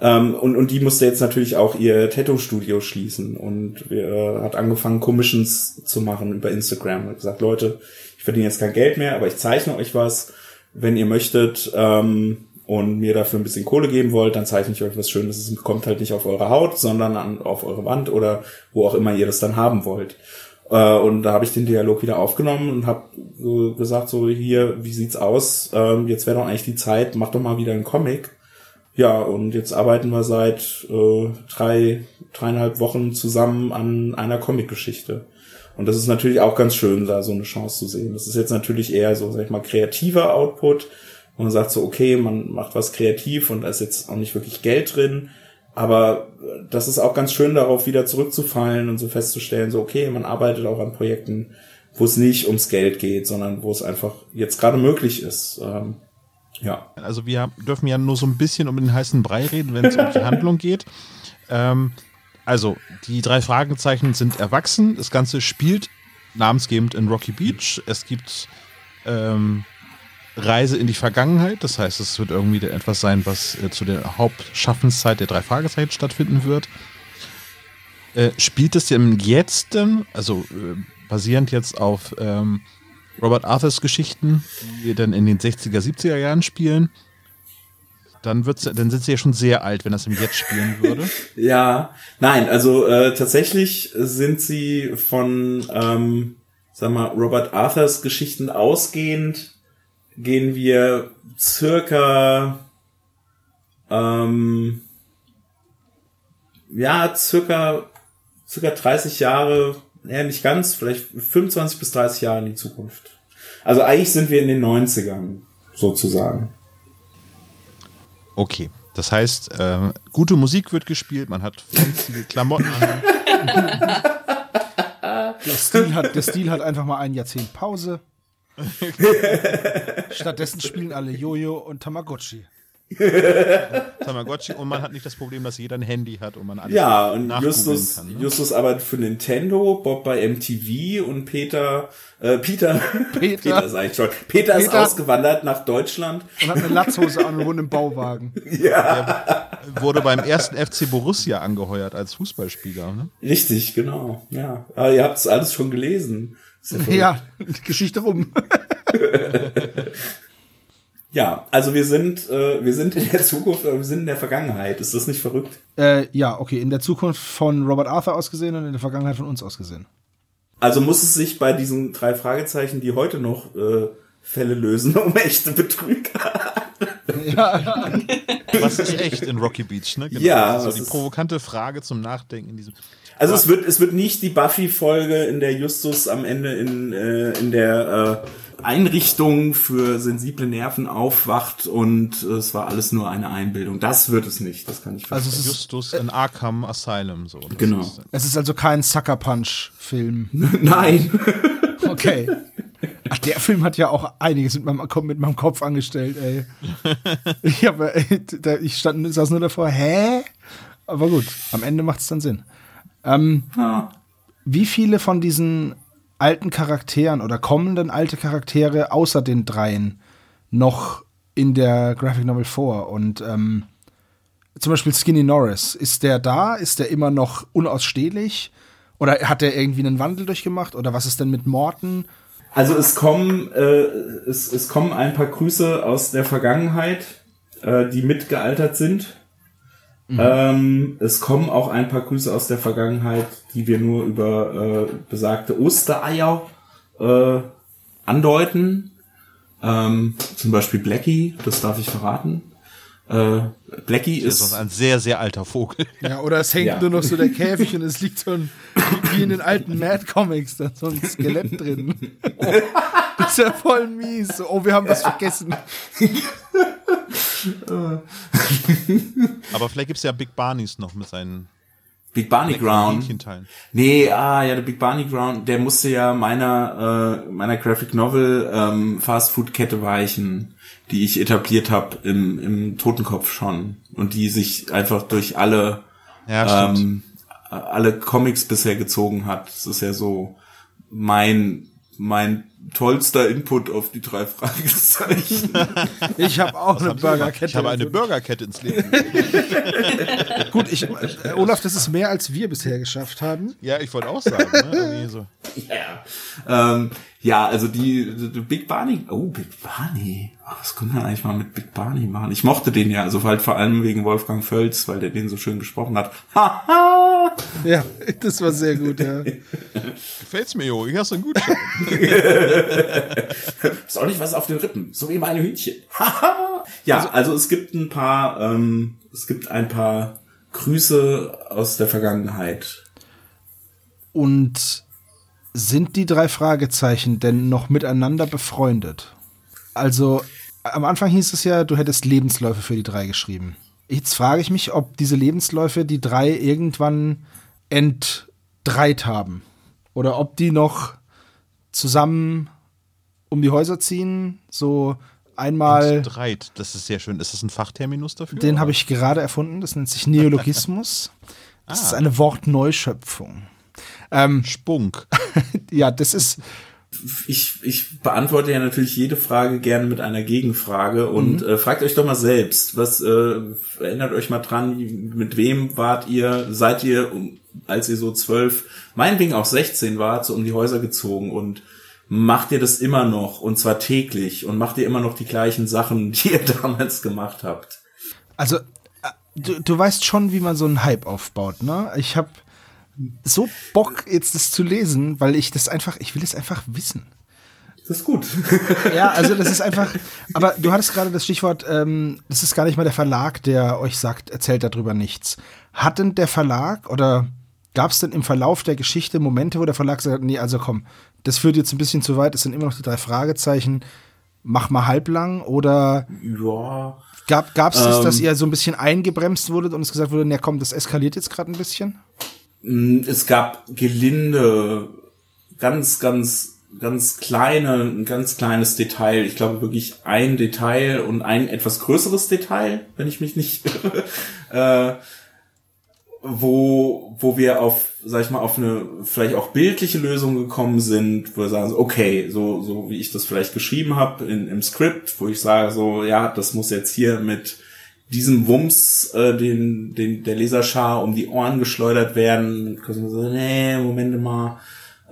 Ähm, und, und die musste jetzt natürlich auch ihr Tattoo-Studio schließen und äh, hat angefangen, Commissions zu machen über Instagram. Hat gesagt, Leute, ich verdiene jetzt kein Geld mehr, aber ich zeichne euch was. Wenn ihr möchtet ähm, und mir dafür ein bisschen Kohle geben wollt, dann zeichne ich euch was Schönes. Es kommt halt nicht auf eure Haut, sondern an, auf eure Wand oder wo auch immer ihr das dann haben wollt. Äh, und da habe ich den Dialog wieder aufgenommen und habe so gesagt, so hier, wie sieht's aus? Ähm, jetzt wäre doch eigentlich die Zeit, mach doch mal wieder einen Comic. Ja, und jetzt arbeiten wir seit äh, drei, dreieinhalb Wochen zusammen an einer Comic-Geschichte. Und das ist natürlich auch ganz schön, da so eine Chance zu sehen. Das ist jetzt natürlich eher so, sag ich mal, kreativer Output. Und man sagt so, okay, man macht was kreativ und da ist jetzt auch nicht wirklich Geld drin. Aber das ist auch ganz schön, darauf wieder zurückzufallen und so festzustellen, so, okay, man arbeitet auch an Projekten, wo es nicht ums Geld geht, sondern wo es einfach jetzt gerade möglich ist. Ähm, ja. Also wir dürfen ja nur so ein bisschen um den heißen Brei reden, wenn es um die Handlung geht. Ähm, also, die drei Fragezeichen sind erwachsen. Das Ganze spielt namensgebend in Rocky Beach. Es gibt ähm, Reise in die Vergangenheit. Das heißt, es wird irgendwie etwas sein, was äh, zu der Hauptschaffenszeit der drei Fragezeichen stattfinden wird. Äh, spielt es im Jetzt, also äh, basierend jetzt auf ähm, Robert Arthurs Geschichten, die dann in den 60er, 70er Jahren spielen, dann wird's, dann sind sie ja schon sehr alt, wenn das im Jetzt spielen würde. ja, nein, also äh, tatsächlich sind sie von, ähm, sag mal, Robert Arthurs Geschichten ausgehend, gehen wir circa, ähm, ja, circa, circa 30 Jahre ja, nicht ganz, vielleicht 25 bis 30 Jahre in die Zukunft. Also eigentlich sind wir in den 90ern, sozusagen. Okay. Das heißt, äh, gute Musik wird gespielt, man hat fancy Klamotten an. Der Stil, hat, der Stil hat einfach mal ein Jahrzehnt Pause. Stattdessen spielen alle Jojo und Tamagotchi. Tamagotchi und man hat nicht das Problem, dass jeder ein Handy hat und man alles Ja, und Justus, kann, ne? Justus arbeitet für Nintendo, Bob bei MTV und Peter, äh, Peter, Peter, Peter sag ich schon, Peter, Peter ist ausgewandert nach Deutschland. Und hat eine Latzhose an und wohnt im Bauwagen. Ja. Er wurde beim ersten FC Borussia angeheuert als Fußballspieler, ne? Richtig, genau, ja. Aber ihr habt es alles schon gelesen. Ja, Geschichte rum. Ja, also wir sind, äh, wir sind in der Zukunft, aber wir sind in der Vergangenheit. Ist das nicht verrückt? Äh, ja, okay. In der Zukunft von Robert Arthur ausgesehen und in der Vergangenheit von uns ausgesehen. Also muss es sich bei diesen drei Fragezeichen, die heute noch äh, Fälle lösen, um echte Betrüger. ja, ja. Was ist echt in Rocky Beach, ne? Genau. Ja. Also die provokante Frage zum Nachdenken in diesem. Also es wird, es wird nicht die Buffy-Folge, in der Justus am Ende in, äh, in der äh, Einrichtung für sensible Nerven aufwacht und es war alles nur eine Einbildung. Das wird es nicht, das kann ich verstehen. Also Justus in Arkham Asylum so. Genau. Ist es ist also kein Sucker Punch Film. Nein. Okay. Ach, der Film hat ja auch einiges mit meinem, mit meinem Kopf angestellt, ey. Ich, hab, ich stand, saß nur davor, hä? Aber gut, am Ende macht es dann Sinn. Ähm, ja. Wie viele von diesen alten Charakteren oder kommenden alte Charaktere außer den dreien noch in der Graphic Novel vor? Und ähm, zum Beispiel Skinny Norris, ist der da? Ist der immer noch unausstehlich? Oder hat er irgendwie einen Wandel durchgemacht? Oder was ist denn mit Morten? Also es kommen, äh, es, es kommen ein paar Grüße aus der Vergangenheit, äh, die mitgealtert sind. Mhm. Ähm, es kommen auch ein paar Grüße aus der Vergangenheit, die wir nur über äh, besagte Ostereier äh, andeuten. Ähm, zum Beispiel Blackie, das darf ich verraten. Äh, Blackie ist, ist ein sehr, sehr alter Vogel. Ja, oder es hängt ja. nur noch so der Käfig und es liegt so ein, wie in den alten Mad Comics, da so ein Skelett drin. Oh, das ist ja voll mies. Oh, wir haben was vergessen. Aber vielleicht gibt es ja Big Barneys noch mit seinen Big Barney Ground. Nee, ah ja, der Big Barney Ground, der musste ja meiner äh, meiner Graphic Novel ähm, Fast Food Kette weichen, die ich etabliert habe im im Totenkopf schon und die sich einfach durch alle ja, ähm, alle Comics bisher gezogen hat. Das ist ja so mein mein tollster Input auf die drei Fragezeichen. Ich habe auch eine Burgerkette. Ich habe eine Burgerkette ins Leben. Gut, ich, äh, Olaf, das ist mehr, als wir bisher geschafft haben. Ja, ich wollte auch sagen. Ne? So. Ja. Ähm, ja, also die, die, Big Barney. Oh, Big Barney. Oh, was können wir eigentlich mal mit Big Barney machen? Ich mochte den ja, also halt vor allem wegen Wolfgang Völz, weil der den so schön gesprochen hat. ja, das war sehr gut, ja. Gefällt's mir, Jo. Ich hast einen Gutschein. ist auch nicht was auf den Rippen, so wie meine Hühnchen. ja, also, also es gibt ein paar, ähm, es gibt ein paar Grüße aus der Vergangenheit. Und sind die drei Fragezeichen denn noch miteinander befreundet? Also, am Anfang hieß es ja, du hättest Lebensläufe für die drei geschrieben. Jetzt frage ich mich, ob diese Lebensläufe die drei irgendwann entdreit haben. Oder ob die noch zusammen um die Häuser ziehen, so einmal. Entdreit, das ist sehr schön. Ist das ein Fachterminus dafür? Den habe ich gerade erfunden. Das nennt sich Neologismus. Das ah. ist eine Wortneuschöpfung. Ähm, Spunk. ja, das ist. Ich, ich beantworte ja natürlich jede Frage gerne mit einer Gegenfrage und mhm. äh, fragt euch doch mal selbst, was äh, erinnert euch mal dran, mit wem wart ihr, seid ihr, als ihr so zwölf, meinetwegen auch 16 wart, so um die Häuser gezogen und macht ihr das immer noch und zwar täglich und macht ihr immer noch die gleichen Sachen, die ihr damals gemacht habt? Also, äh, du, du weißt schon, wie man so einen Hype aufbaut, ne? Ich habe so Bock, jetzt das zu lesen, weil ich das einfach, ich will es einfach wissen. Das ist gut. ja, also das ist einfach, aber du hattest gerade das Stichwort, ähm, das ist gar nicht mal der Verlag, der euch sagt, erzählt darüber nichts. Hat denn der Verlag oder gab es denn im Verlauf der Geschichte Momente, wo der Verlag sagt, nee, also komm, das führt jetzt ein bisschen zu weit, es sind immer noch die drei Fragezeichen, mach mal halblang oder ja. gab es das, dass ähm. ihr so ein bisschen eingebremst wurdet und es gesagt wurde, na komm, das eskaliert jetzt gerade ein bisschen? Mm, es gab gelinde, ganz, ganz, ganz kleine, ein ganz kleines Detail. Ich glaube wirklich ein Detail und ein etwas größeres Detail, wenn ich mich nicht, äh, wo, wo wir auf, sag ich mal, auf eine vielleicht auch bildliche Lösung gekommen sind, wo wir sagen, okay, so, so wie ich das vielleicht geschrieben habe im Skript, wo ich sage, so, ja, das muss jetzt hier mit diesem Wumms, äh, den, den der Leserschar um die Ohren geschleudert werden. So, nee, Moment mal.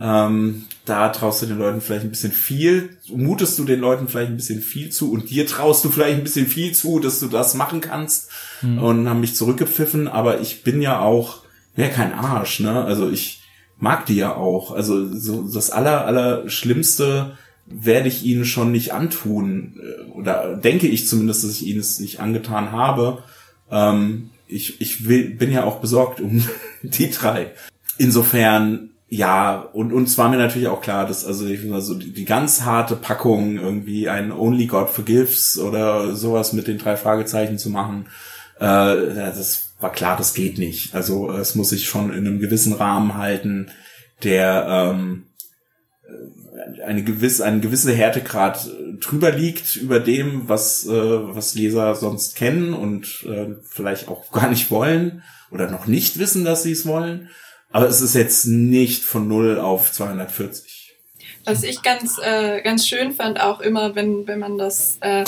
Ähm, da traust du den Leuten vielleicht ein bisschen viel, mutest du den Leuten vielleicht ein bisschen viel zu und dir traust du vielleicht ein bisschen viel zu, dass du das machen kannst mhm. und haben mich zurückgepfiffen, aber ich bin ja auch, ja kein Arsch, ne? Also ich mag die ja auch. Also so das aller, aller Schlimmste werde ich ihnen schon nicht antun, äh, oder denke ich zumindest, dass ich ihnen es nicht angetan habe. Ähm, ich ich will, bin ja auch besorgt um die drei. Insofern, ja, und uns war mir natürlich auch klar, dass also, ich, also die, die ganz harte Packung, irgendwie ein Only God Forgives oder sowas mit den drei Fragezeichen zu machen, äh, das war klar, das geht nicht. Also es muss sich schon in einem gewissen Rahmen halten, der ähm, eine gewisse, ein gewisser Härtegrad äh, drüber liegt über dem, was, äh, was Leser sonst kennen und äh, vielleicht auch gar nicht wollen oder noch nicht wissen, dass sie es wollen. Aber es ist jetzt nicht von 0 auf 240. Was ich ganz, äh, ganz schön fand, auch immer, wenn, wenn man das, äh,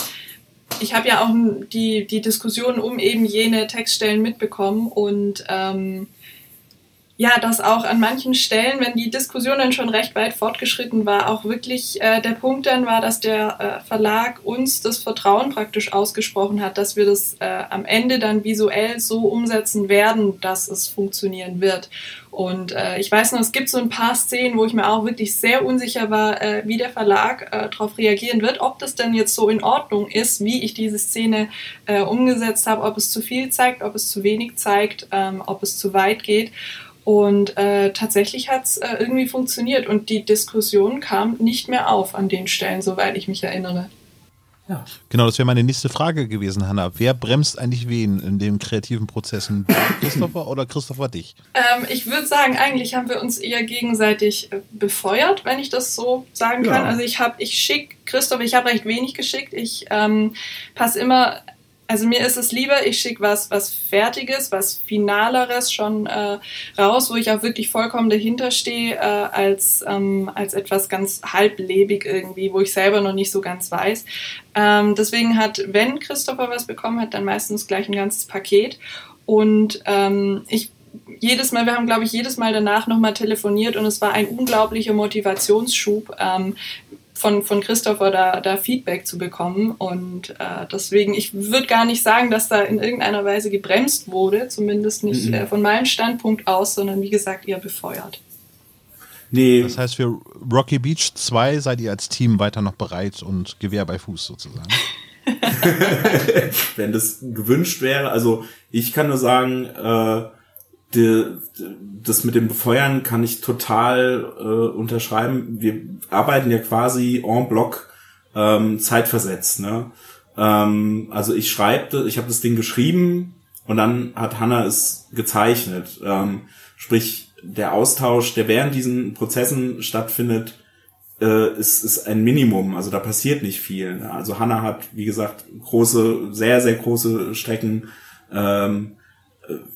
ich habe ja auch die, die Diskussion um eben jene Textstellen mitbekommen und ähm, ja, dass auch an manchen Stellen, wenn die Diskussion dann schon recht weit fortgeschritten war, auch wirklich äh, der Punkt dann war, dass der äh, Verlag uns das Vertrauen praktisch ausgesprochen hat, dass wir das äh, am Ende dann visuell so umsetzen werden, dass es funktionieren wird. Und äh, ich weiß noch, es gibt so ein paar Szenen, wo ich mir auch wirklich sehr unsicher war, äh, wie der Verlag äh, darauf reagieren wird, ob das denn jetzt so in Ordnung ist, wie ich diese Szene äh, umgesetzt habe, ob es zu viel zeigt, ob es zu wenig zeigt, ähm, ob es zu weit geht. Und äh, tatsächlich hat es äh, irgendwie funktioniert und die Diskussion kam nicht mehr auf an den Stellen, soweit ich mich erinnere. Ja. Genau, das wäre meine nächste Frage gewesen, Hanna. Wer bremst eigentlich wen in den kreativen Prozessen? Christopher oder Christopher dich? Ähm, ich würde sagen, eigentlich haben wir uns eher gegenseitig äh, befeuert, wenn ich das so sagen kann. Ja. Also ich habe, ich schicke Christopher, ich habe recht wenig geschickt. Ich ähm, passe immer also mir ist es lieber, ich schicke was, was Fertiges, was Finaleres schon äh, raus, wo ich auch wirklich vollkommen dahinter stehe, äh, als, ähm, als etwas ganz halblebig irgendwie, wo ich selber noch nicht so ganz weiß. Ähm, deswegen hat, wenn Christopher was bekommen hat, dann meistens gleich ein ganzes Paket. Und ähm, ich jedes Mal, wir haben, glaube ich, jedes Mal danach nochmal telefoniert und es war ein unglaublicher Motivationsschub, ähm, von, von Christopher da, da Feedback zu bekommen. Und äh, deswegen, ich würde gar nicht sagen, dass da in irgendeiner Weise gebremst wurde, zumindest nicht mhm. äh, von meinem Standpunkt aus, sondern wie gesagt eher befeuert. Nee. Das heißt, für Rocky Beach 2 seid ihr als Team weiter noch bereit und Gewehr bei Fuß sozusagen. Wenn das gewünscht wäre, also ich kann nur sagen, äh, die, das mit dem Befeuern kann ich total äh, unterschreiben. Wir arbeiten ja quasi en bloc ähm, zeitversetzt. Ne? Ähm, also ich schreibe, ich habe das Ding geschrieben und dann hat Hanna es gezeichnet. Ähm, sprich, der Austausch, der während diesen Prozessen stattfindet, äh, ist, ist ein Minimum. Also da passiert nicht viel. Also Hanna hat, wie gesagt, große, sehr, sehr große Strecken ähm, äh,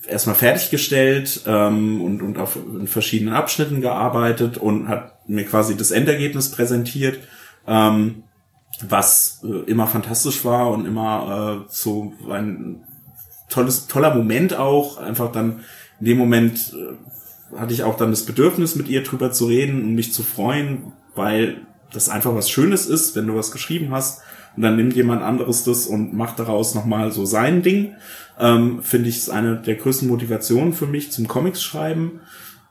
erstmal fertiggestellt ähm, und, und auf in verschiedenen Abschnitten gearbeitet und hat mir quasi das Endergebnis präsentiert, ähm, was äh, immer fantastisch war und immer äh, so ein tolles, toller Moment auch. Einfach dann in dem Moment äh, hatte ich auch dann das Bedürfnis, mit ihr drüber zu reden und mich zu freuen, weil das einfach was Schönes ist, wenn du was geschrieben hast und dann nimmt jemand anderes das und macht daraus nochmal so sein Ding ähm, finde ich es eine der größten Motivationen für mich zum Comics schreiben.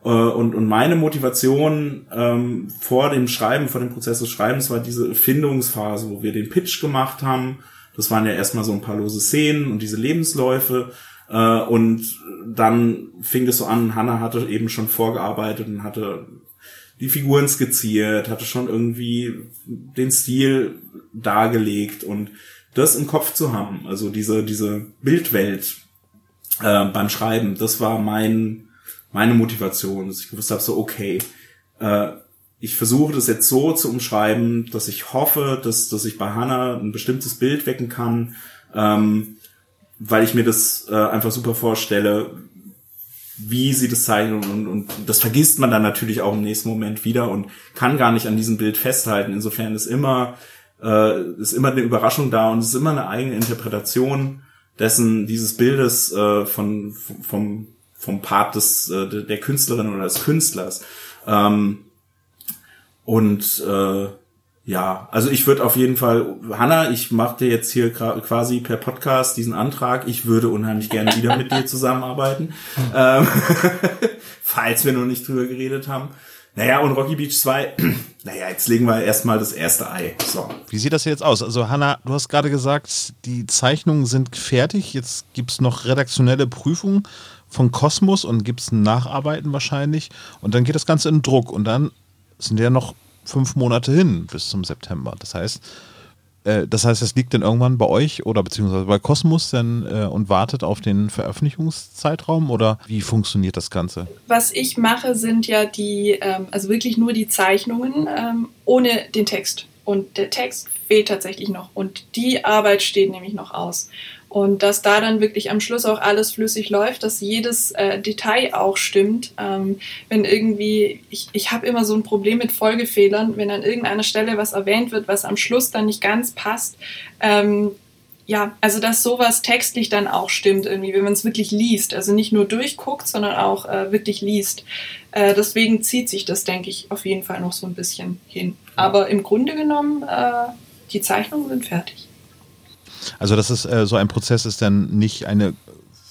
Äh, und, und meine Motivation ähm, vor dem Schreiben, vor dem Prozess des Schreibens war diese Findungsphase, wo wir den Pitch gemacht haben. Das waren ja erstmal so ein paar lose Szenen und diese Lebensläufe. Äh, und dann fing es so an, Hannah hatte eben schon vorgearbeitet und hatte die Figuren skizziert, hatte schon irgendwie den Stil dargelegt und das im Kopf zu haben, also diese, diese Bildwelt äh, beim Schreiben, das war mein, meine Motivation, dass ich gewusst habe, so, okay, äh, ich versuche das jetzt so zu umschreiben, dass ich hoffe, dass, dass ich bei Hannah ein bestimmtes Bild wecken kann, ähm, weil ich mir das äh, einfach super vorstelle, wie sie das zeigen und, und, und das vergisst man dann natürlich auch im nächsten Moment wieder und kann gar nicht an diesem Bild festhalten. Insofern ist immer äh, ist immer eine Überraschung da und es ist immer eine eigene Interpretation dessen, dieses Bildes äh, von, vom, vom Part des, äh, der Künstlerin oder des Künstlers. Ähm, und äh, ja, also ich würde auf jeden Fall, Hanna, ich mache dir jetzt hier quasi per Podcast diesen Antrag. Ich würde unheimlich gerne wieder mit dir zusammenarbeiten, ähm, falls wir noch nicht drüber geredet haben. Naja, und Rocky Beach 2, naja, jetzt legen wir erstmal das erste Ei. So. Wie sieht das jetzt aus? Also, Hanna, du hast gerade gesagt, die Zeichnungen sind fertig. Jetzt gibt es noch redaktionelle Prüfungen von Kosmos und gibt es ein Nacharbeiten wahrscheinlich. Und dann geht das Ganze in Druck. Und dann sind ja noch fünf Monate hin bis zum September. Das heißt, äh, das heißt, es liegt dann irgendwann bei euch oder beziehungsweise bei Cosmos dann äh, und wartet auf den Veröffentlichungszeitraum oder wie funktioniert das Ganze? Was ich mache, sind ja die, ähm, also wirklich nur die Zeichnungen ähm, ohne den Text. Und der Text fehlt tatsächlich noch. Und die Arbeit steht nämlich noch aus. Und dass da dann wirklich am Schluss auch alles flüssig läuft, dass jedes äh, Detail auch stimmt. Ähm, wenn irgendwie, ich, ich habe immer so ein Problem mit Folgefehlern, wenn an irgendeiner Stelle was erwähnt wird, was am Schluss dann nicht ganz passt. Ähm, ja, also dass sowas textlich dann auch stimmt, irgendwie, wenn man es wirklich liest. Also nicht nur durchguckt, sondern auch äh, wirklich liest. Äh, deswegen zieht sich das, denke ich, auf jeden Fall noch so ein bisschen hin. Aber im Grunde genommen, äh, die Zeichnungen sind fertig. Also, dass es äh, so ein Prozess ist, dann nicht eine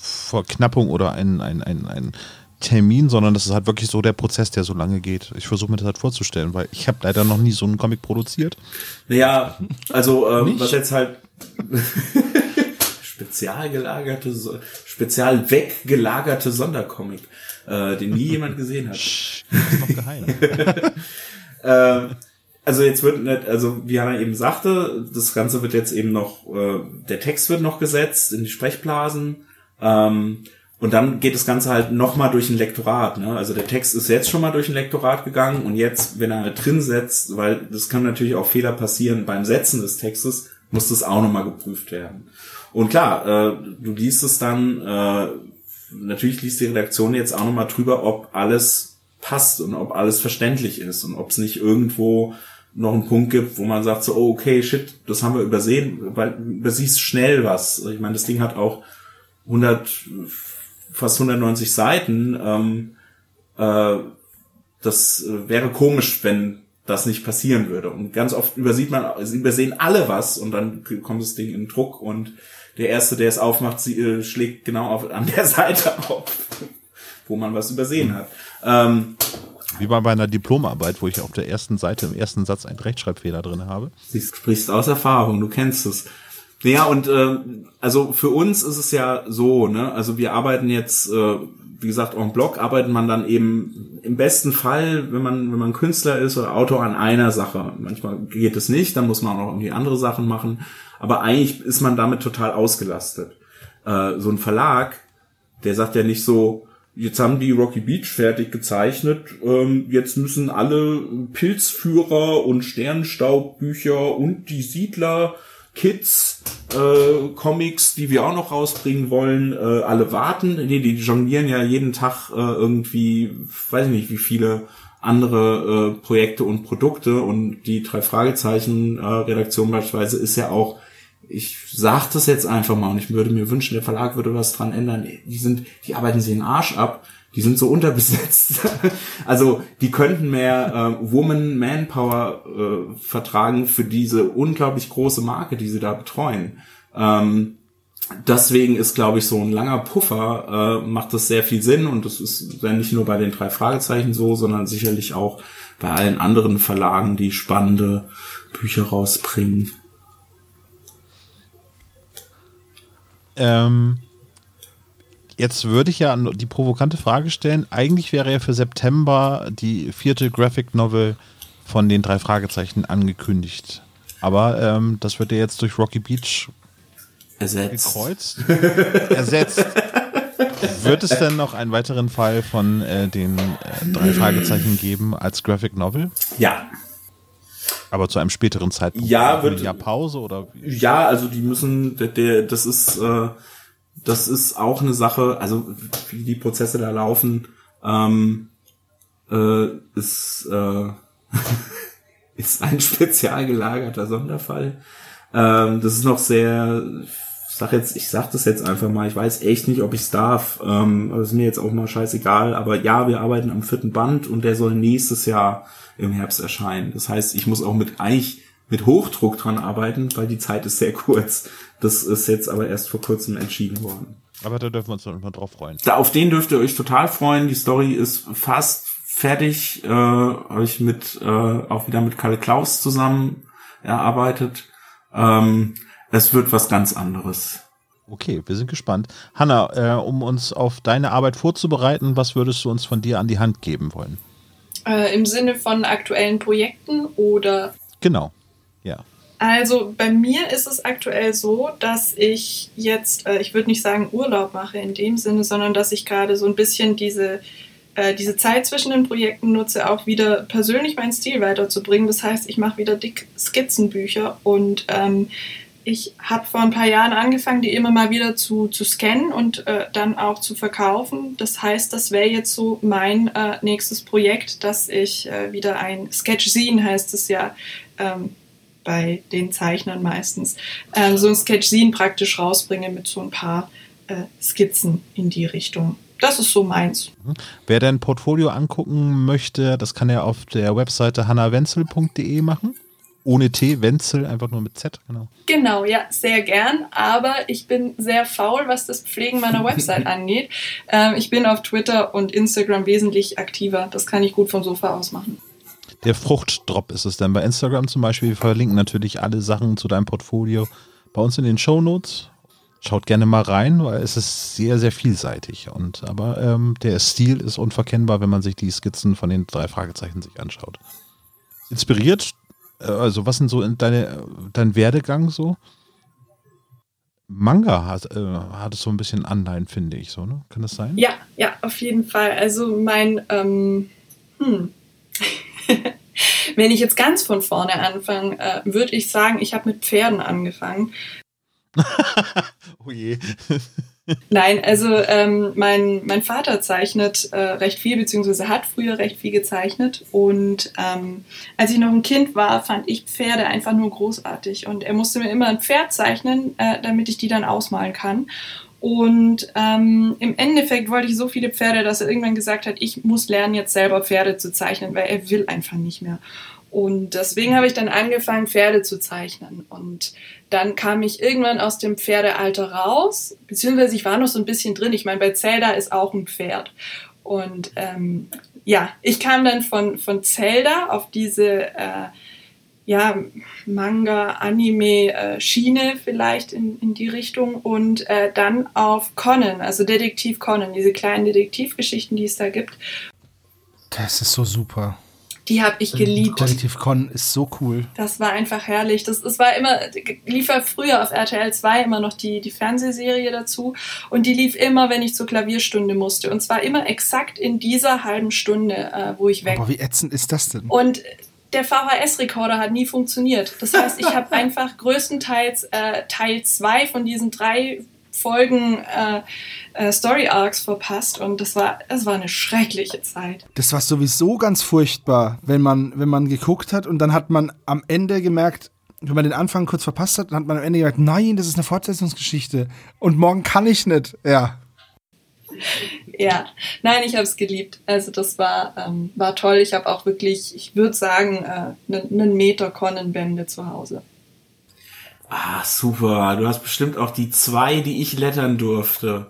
Verknappung oder ein, ein, ein, ein Termin, sondern das ist halt wirklich so der Prozess, der so lange geht. Ich versuche mir das halt vorzustellen, weil ich habe leider noch nie so einen Comic produziert. Naja, also ähm, was jetzt halt spezial gelagerte, spezial weggelagerte Sondercomic, äh, den nie jemand gesehen hat. Das ist noch geheim. äh, also jetzt wird nicht, also wie Hanna eben sagte, das Ganze wird jetzt eben noch, äh, der Text wird noch gesetzt in die Sprechblasen. Ähm, und dann geht das Ganze halt nochmal durch ein Lektorat. Ne? Also der Text ist jetzt schon mal durch ein Lektorat gegangen und jetzt, wenn er drin setzt, weil das kann natürlich auch Fehler passieren beim Setzen des Textes, muss das auch nochmal geprüft werden. Und klar, äh, du liest es dann, äh, natürlich liest die Redaktion jetzt auch nochmal drüber, ob alles passt und ob alles verständlich ist und ob es nicht irgendwo noch einen Punkt gibt, wo man sagt so, oh, okay, shit, das haben wir übersehen, weil übersiehst schnell was. Ich meine, das Ding hat auch 100 fast 190 Seiten. Ähm, äh, das äh, wäre komisch, wenn das nicht passieren würde. Und ganz oft übersieht man, übersehen alle was und dann kommt das Ding in Druck und der Erste, der es aufmacht, sie, äh, schlägt genau auf, an der Seite auf, wo man was übersehen hat. Ähm, Wie bei meiner Diplomarbeit, wo ich auf der ersten Seite im ersten Satz einen Rechtschreibfehler drin habe. Du sprichst aus Erfahrung, du kennst es. Ja, und äh, also für uns ist es ja so, ne? Also wir arbeiten jetzt, äh, wie gesagt, en bloc arbeitet man dann eben im besten Fall, wenn man wenn man Künstler ist oder Autor an einer Sache. Manchmal geht es nicht, dann muss man auch noch irgendwie andere Sachen machen. Aber eigentlich ist man damit total ausgelastet. Äh, so ein Verlag, der sagt ja nicht so, jetzt haben die Rocky Beach fertig gezeichnet, ähm, jetzt müssen alle Pilzführer und Sternstaubbücher und die Siedler Kids äh, Comics, die wir auch noch rausbringen wollen, äh, alle warten. Nee, die jonglieren ja jeden Tag äh, irgendwie, weiß ich nicht, wie viele andere äh, Projekte und Produkte und die drei Fragezeichen äh, Redaktion beispielsweise ist ja auch ich sag das jetzt einfach mal und ich würde mir wünschen, der Verlag würde was dran ändern. Die sind, die arbeiten sich den Arsch ab die sind so unterbesetzt. also die könnten mehr äh, Woman Manpower äh, vertragen für diese unglaublich große Marke, die sie da betreuen. Ähm, deswegen ist, glaube ich, so ein langer Puffer, äh, macht das sehr viel Sinn und das ist ja nicht nur bei den drei Fragezeichen so, sondern sicherlich auch bei allen anderen Verlagen, die spannende Bücher rausbringen. Ähm, Jetzt würde ich ja die provokante Frage stellen. Eigentlich wäre ja für September die vierte Graphic Novel von den drei Fragezeichen angekündigt. Aber ähm, das wird ja jetzt durch Rocky Beach ersetzt. gekreuzt. ersetzt. Wird es denn noch einen weiteren Fall von äh, den äh, drei Fragezeichen geben als Graphic Novel? Ja. Aber zu einem späteren Zeitpunkt? Ja, wird. Jahr Pause oder? Wie? Ja, also die müssen, der, der das ist, äh, das ist auch eine Sache, also wie die Prozesse da laufen, ähm, äh, ist, äh, ist ein spezial gelagerter Sonderfall. Ähm, das ist noch sehr, sag jetzt, ich sag das jetzt einfach mal, ich weiß echt nicht, ob ich es darf. Ähm, das ist mir jetzt auch mal scheißegal. Aber ja, wir arbeiten am vierten Band und der soll nächstes Jahr im Herbst erscheinen. Das heißt, ich muss auch mit eigentlich mit Hochdruck dran arbeiten, weil die Zeit ist sehr kurz. Das ist jetzt aber erst vor kurzem entschieden worden. Aber da dürfen wir uns noch mal drauf freuen. Da, auf den dürft ihr euch total freuen. Die Story ist fast fertig. Äh, Habe ich mit äh, auch wieder mit Kalle Klaus zusammen erarbeitet. Ähm, es wird was ganz anderes. Okay, wir sind gespannt. Hanna, äh, um uns auf deine Arbeit vorzubereiten, was würdest du uns von dir an die Hand geben wollen? Äh, Im Sinne von aktuellen Projekten oder? Genau, ja. Also bei mir ist es aktuell so, dass ich jetzt, äh, ich würde nicht sagen Urlaub mache in dem Sinne, sondern dass ich gerade so ein bisschen diese, äh, diese Zeit zwischen den Projekten nutze, auch wieder persönlich meinen Stil weiterzubringen. Das heißt, ich mache wieder dick Skizzenbücher und ähm, ich habe vor ein paar Jahren angefangen, die immer mal wieder zu, zu scannen und äh, dann auch zu verkaufen. Das heißt, das wäre jetzt so mein äh, nächstes Projekt, dass ich äh, wieder ein Sketch-Zine heißt es ja, ähm, bei den Zeichnern meistens, äh, so ein Sketch-Scene praktisch rausbringe mit so ein paar äh, Skizzen in die Richtung. Das ist so meins. Wer dein Portfolio angucken möchte, das kann er auf der Webseite hannawenzel.de machen. Ohne T, Wenzel, einfach nur mit Z, genau. Genau, ja, sehr gern. Aber ich bin sehr faul, was das Pflegen meiner Website angeht. Ähm, ich bin auf Twitter und Instagram wesentlich aktiver. Das kann ich gut vom Sofa aus machen. Der Fruchtdrop ist es dann bei Instagram zum Beispiel. Wir verlinken natürlich alle Sachen zu deinem Portfolio bei uns in den Show Notes. Schaut gerne mal rein, weil es ist sehr, sehr vielseitig. Und aber ähm, der Stil ist unverkennbar, wenn man sich die Skizzen von den drei Fragezeichen sich anschaut. Inspiriert, also was sind so in deine, dein Werdegang so? Manga hat, äh, hat es so ein bisschen Anleihen, finde ich, so, ne? Kann das sein? Ja, ja, auf jeden Fall. Also mein, ähm, hm. Wenn ich jetzt ganz von vorne anfange, äh, würde ich sagen, ich habe mit Pferden angefangen. oh je. Nein, also ähm, mein, mein Vater zeichnet äh, recht viel, beziehungsweise hat früher recht viel gezeichnet. Und ähm, als ich noch ein Kind war, fand ich Pferde einfach nur großartig. Und er musste mir immer ein Pferd zeichnen, äh, damit ich die dann ausmalen kann. Und ähm, im Endeffekt wollte ich so viele Pferde, dass er irgendwann gesagt hat, ich muss lernen, jetzt selber Pferde zu zeichnen, weil er will einfach nicht mehr. Und deswegen habe ich dann angefangen, Pferde zu zeichnen. Und dann kam ich irgendwann aus dem Pferdealter raus, beziehungsweise ich war noch so ein bisschen drin. Ich meine, bei Zelda ist auch ein Pferd. Und ähm, ja, ich kam dann von, von Zelda auf diese äh, ja, Manga, Anime, äh, vielleicht in, in die Richtung und äh, dann auf Conan, also Detektiv Conan, diese kleinen Detektivgeschichten, die es da gibt. Das ist so super. Die habe ich geliebt. Detektiv Con ist so cool. Das war einfach herrlich. Das, das war immer, lief ja früher auf RTL 2 immer noch die, die Fernsehserie dazu. Und die lief immer, wenn ich zur Klavierstunde musste. Und zwar immer exakt in dieser halben Stunde, äh, wo ich weg. Aber wie ätzend ist das denn? Und der VHS-Rekorder hat nie funktioniert. Das heißt, ich habe einfach größtenteils äh, Teil 2 von diesen drei Folgen äh, äh, Story Arcs verpasst und das war, das war eine schreckliche Zeit. Das war sowieso ganz furchtbar, wenn man, wenn man geguckt hat und dann hat man am Ende gemerkt, wenn man den Anfang kurz verpasst hat, dann hat man am Ende gemerkt, nein, das ist eine Fortsetzungsgeschichte und morgen kann ich nicht. Ja. Ja, nein, ich habe es geliebt. Also das war, ähm, war toll. Ich habe auch wirklich, ich würde sagen, äh, einen Meter Conan-Bände zu Hause. Ah, super. Du hast bestimmt auch die zwei, die ich lettern durfte.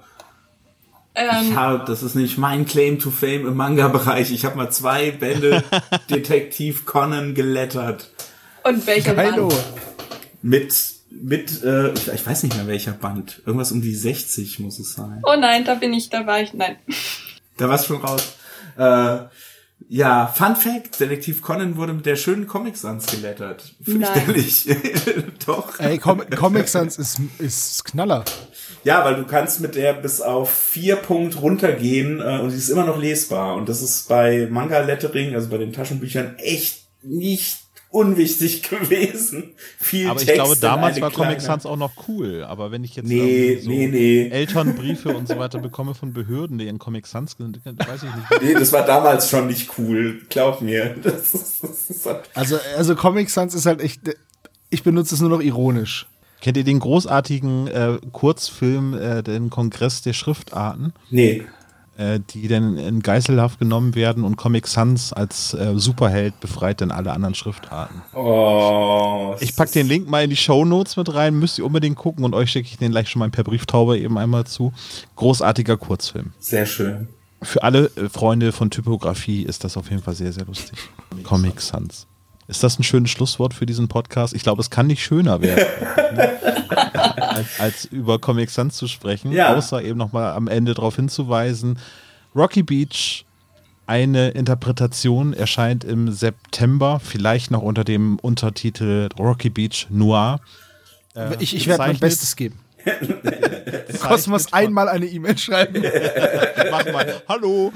Ähm, ich habe, das ist nicht mein Claim to Fame im Manga-Bereich. Ich habe mal zwei Bände Detektiv Conan gelettert. Und welcher Geilo. Band? Mit, mit, äh, ich, ich, weiß nicht mehr welcher Band. Irgendwas um die 60 muss es sein. Oh nein, da bin ich, da war ich, nein. Da warst du schon raus. Äh, ja, Fun Fact, Detektiv Conan wurde mit der schönen Comic Sans gelettert. Fürchterlich. Doch. Ey, Com Comic Sans ist, ist Knaller. Ja, weil du kannst mit der bis auf vier Punkt runtergehen äh, und sie ist immer noch lesbar. Und das ist bei Manga-Lettering, also bei den Taschenbüchern, echt nicht unwichtig gewesen. Viel aber ich Text glaube, damals war Comic Sans auch noch cool. Aber wenn ich jetzt nee, so nee, nee. Elternbriefe und so weiter bekomme von Behörden, die in Comic Sans sind, weiß ich nicht. Nee, das war damals schon nicht cool. Glaub mir. Das ist, das ist halt also, also Comic Sans ist halt echt, ich benutze es nur noch ironisch. Kennt ihr den großartigen äh, Kurzfilm, äh, den Kongress der Schriftarten? Nee. Äh, die dann in Geiselhaft genommen werden und Comic Sans als äh, Superheld befreit dann alle anderen Schriftarten. Oh. Ich pack den Link mal in die Show Notes mit rein, müsst ihr unbedingt gucken und euch schicke ich den gleich schon mal per Brieftaube eben einmal zu. Großartiger Kurzfilm. Sehr schön. Für alle äh, Freunde von Typografie ist das auf jeden Fall sehr, sehr lustig. Comic Sans. Ist das ein schönes Schlusswort für diesen Podcast? Ich glaube, es kann nicht schöner werden, als, als, über Comic Sans zu sprechen, ja. außer eben nochmal am Ende darauf hinzuweisen. Rocky Beach, eine Interpretation, erscheint im September, vielleicht noch unter dem Untertitel Rocky Beach Noir. Äh, ich ich werde mein Bestes geben. Kosmos einmal eine E-Mail schreiben. Mach mal. Hallo,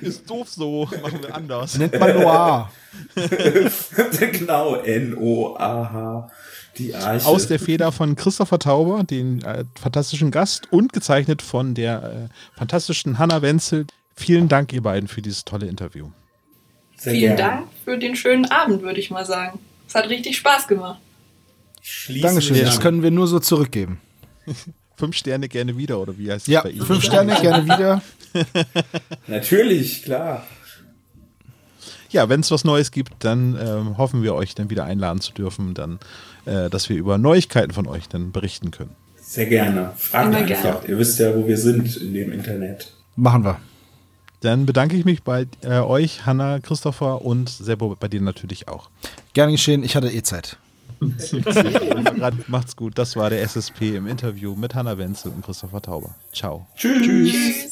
ist doof so. Machen wir anders. Nennt man Noir. genau, N-O-A-H. Die Arche. Aus der Feder von Christopher Tauber, den äh, fantastischen Gast, und gezeichnet von der äh, fantastischen Hanna Wenzel. Vielen Dank, ihr beiden, für dieses tolle Interview. Sehr Vielen gerne. Dank für den schönen Abend, würde ich mal sagen. Es hat richtig Spaß gemacht. Schließen Dankeschön, das können wir nur so zurückgeben. Fünf Sterne gerne wieder, oder wie heißt es Ja, bei Ihnen? fünf Sterne gerne wieder. Natürlich, klar. Ja, wenn es was Neues gibt, dann ähm, hoffen wir euch dann wieder einladen zu dürfen, dann, äh, dass wir über Neuigkeiten von euch dann berichten können. Sehr gerne. Fragt Immer einfach. gerne. Ihr wisst ja, wo wir sind in dem Internet. Machen wir. Dann bedanke ich mich bei äh, euch, Hanna, Christopher und Sebo bei dir natürlich auch. Gerne geschehen, ich hatte eh Zeit. Macht's gut. Das war der SSP im Interview mit Hanna Wenzel und Christopher Tauber. Ciao. Tschüss. Tschüss.